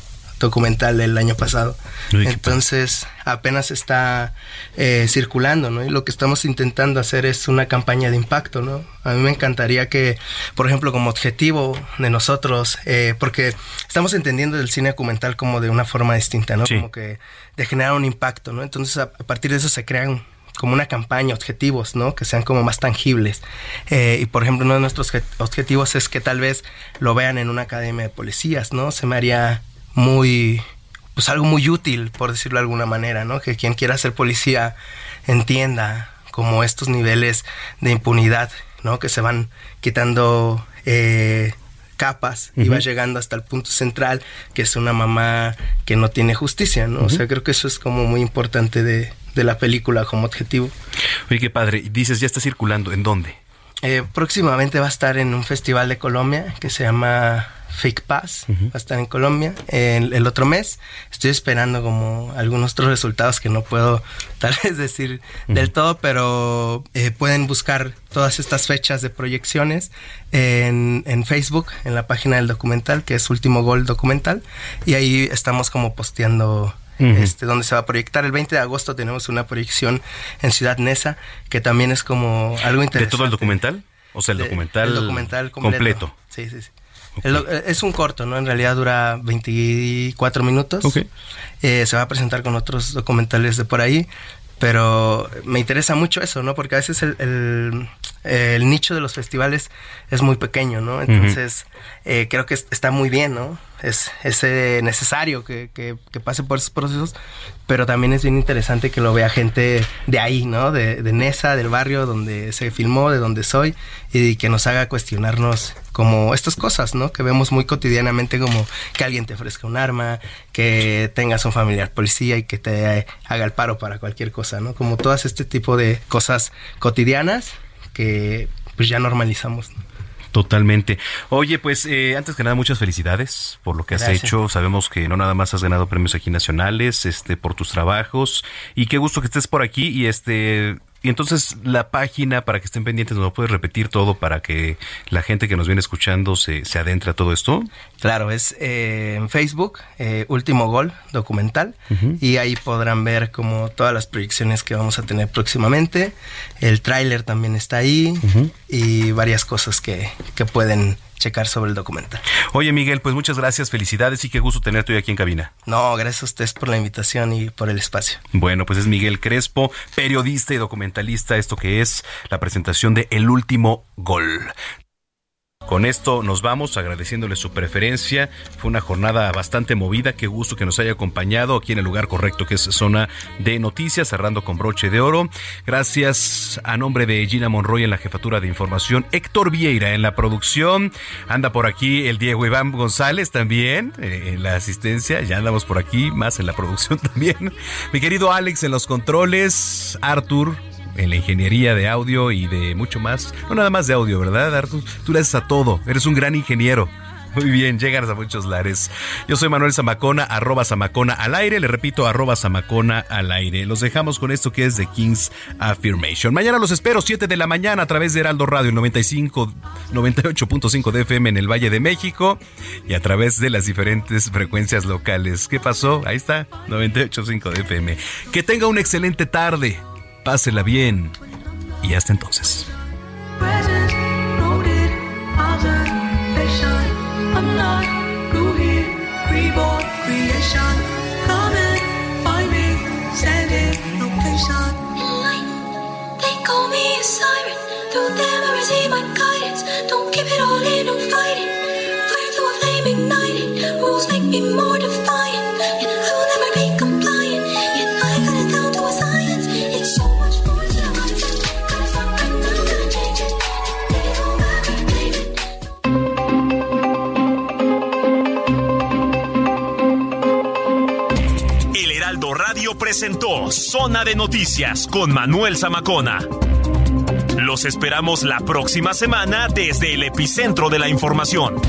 documental el año pasado. Entonces apenas está eh, circulando, ¿no? Y lo que estamos intentando hacer es una campaña de impacto, ¿no? A mí me encantaría que, por ejemplo, como objetivo de nosotros, eh, porque estamos entendiendo el cine documental como de una forma distinta, ¿no?
Sí.
Como que de generar un impacto, ¿no? Entonces a, a partir de eso se crean como una campaña, objetivos, ¿no? Que sean como más tangibles. Eh, y por ejemplo, uno de nuestros obje- objetivos es que tal vez lo vean en una academia de policías, ¿no? Se me haría muy, pues algo muy útil, por decirlo de alguna manera, ¿no? Que quien quiera ser policía entienda como estos niveles de impunidad, ¿no? Que se van quitando eh, capas y va llegando hasta el punto central, que es una mamá que no tiene justicia, ¿no? O sea, creo que eso es como muy importante de, de la película como objetivo.
Oye, qué padre. Dices, ya está circulando. ¿En dónde?
Eh, próximamente va a estar en un festival de Colombia que se llama Fake Pass, va a estar en Colombia el, el, otro mes. Estoy esperando como algunos otros resultados que no puedo tal vez decir del todo, pero eh, pueden buscar todas estas fechas de proyecciones en, en, Facebook, en la página del documental, que es Último Gol Documental, y ahí estamos como posteando este, donde se va a proyectar. El 20 de agosto tenemos una proyección en Ciudad Neza, que también es como algo interesante.
¿De todo el documental? O sea, el documental,
el documental completo. Sí, sí, sí. es un corto, ¿no? En realidad dura 24 minutos. Eh, se va a presentar con otros documentales de por ahí. Pero me interesa mucho eso, ¿no? Porque a veces el, el, nicho de los festivales es muy pequeño, ¿no? Entonces, eh, creo que está muy bien, ¿no? Es, es eh, necesario que, que, pase por esos procesos, pero también es bien interesante que lo vea gente de ahí, ¿no? De, de Nesa, del barrio donde se filmó, de donde soy, y que nos haga cuestionarnos como estas cosas, ¿no? Que vemos muy cotidianamente como que alguien te ofrezca un arma, que tengas un familiar policía y que te haga el paro para cualquier cosa, ¿no? Como todas este tipo de cosas cotidianas que pues ya normalizamos. ¿no?
Totalmente. Oye, pues eh, antes que nada, muchas felicidades por lo que has hecho. Sabemos que no nada más has ganado premios aquí nacionales, este, por tus trabajos y qué gusto que estés por aquí y este y entonces la página, para que estén pendientes, ¿nos puedes repetir todo para que la gente que nos viene escuchando se, se adentre a todo esto?
Claro, es eh, en Facebook, eh, Último Gol Documental, y ahí podrán ver como todas las proyecciones que vamos a tener próximamente. El tráiler también está ahí y varias cosas que, que pueden checar sobre el documental.
Oye, Miguel, pues muchas gracias, felicidades y qué gusto tenerte hoy aquí en cabina.
No, gracias a ustedes por la invitación y por el espacio.
Bueno, pues es Miguel Crespo, periodista y documentalista, esto que es la presentación de El último gol. Con esto nos vamos agradeciéndole su preferencia. Fue una jornada bastante movida. Qué gusto que nos haya acompañado aquí en el lugar correcto que es zona de noticias, cerrando con broche de oro. Gracias a nombre de Gina Monroy en la jefatura de información, Héctor Vieira en la producción. Anda por aquí el Diego Iván González también eh, en la asistencia. Ya andamos por aquí, más en la producción también. Mi querido Alex en los controles, Arthur en la ingeniería de audio y de mucho más. No nada más de audio, ¿verdad, Artur? Tú le haces a todo. Eres un gran ingeniero. Muy bien, llegas a muchos lares. Yo soy Manuel Zamacona, arroba Zamacona al aire. Le repito, arroba Zamacona al aire. Los dejamos con esto que es The King's Affirmation. Mañana los espero, 7 de la mañana, a través de Heraldo Radio, 95, 98.5 de FM en el Valle de México y a través de las diferentes frecuencias locales. ¿Qué pasó? Ahí está, 98.5 de FM. Que tenga una excelente tarde. Pásela bien. Y hasta entonces. Don't keep it all in, I'm fighting. Fire to a flame ignited Rules make me
presentó Zona de Noticias con Manuel Zamacona. Los esperamos la próxima semana desde el epicentro de la información.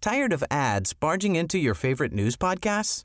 Tired of ads barging into your favorite news podcasts?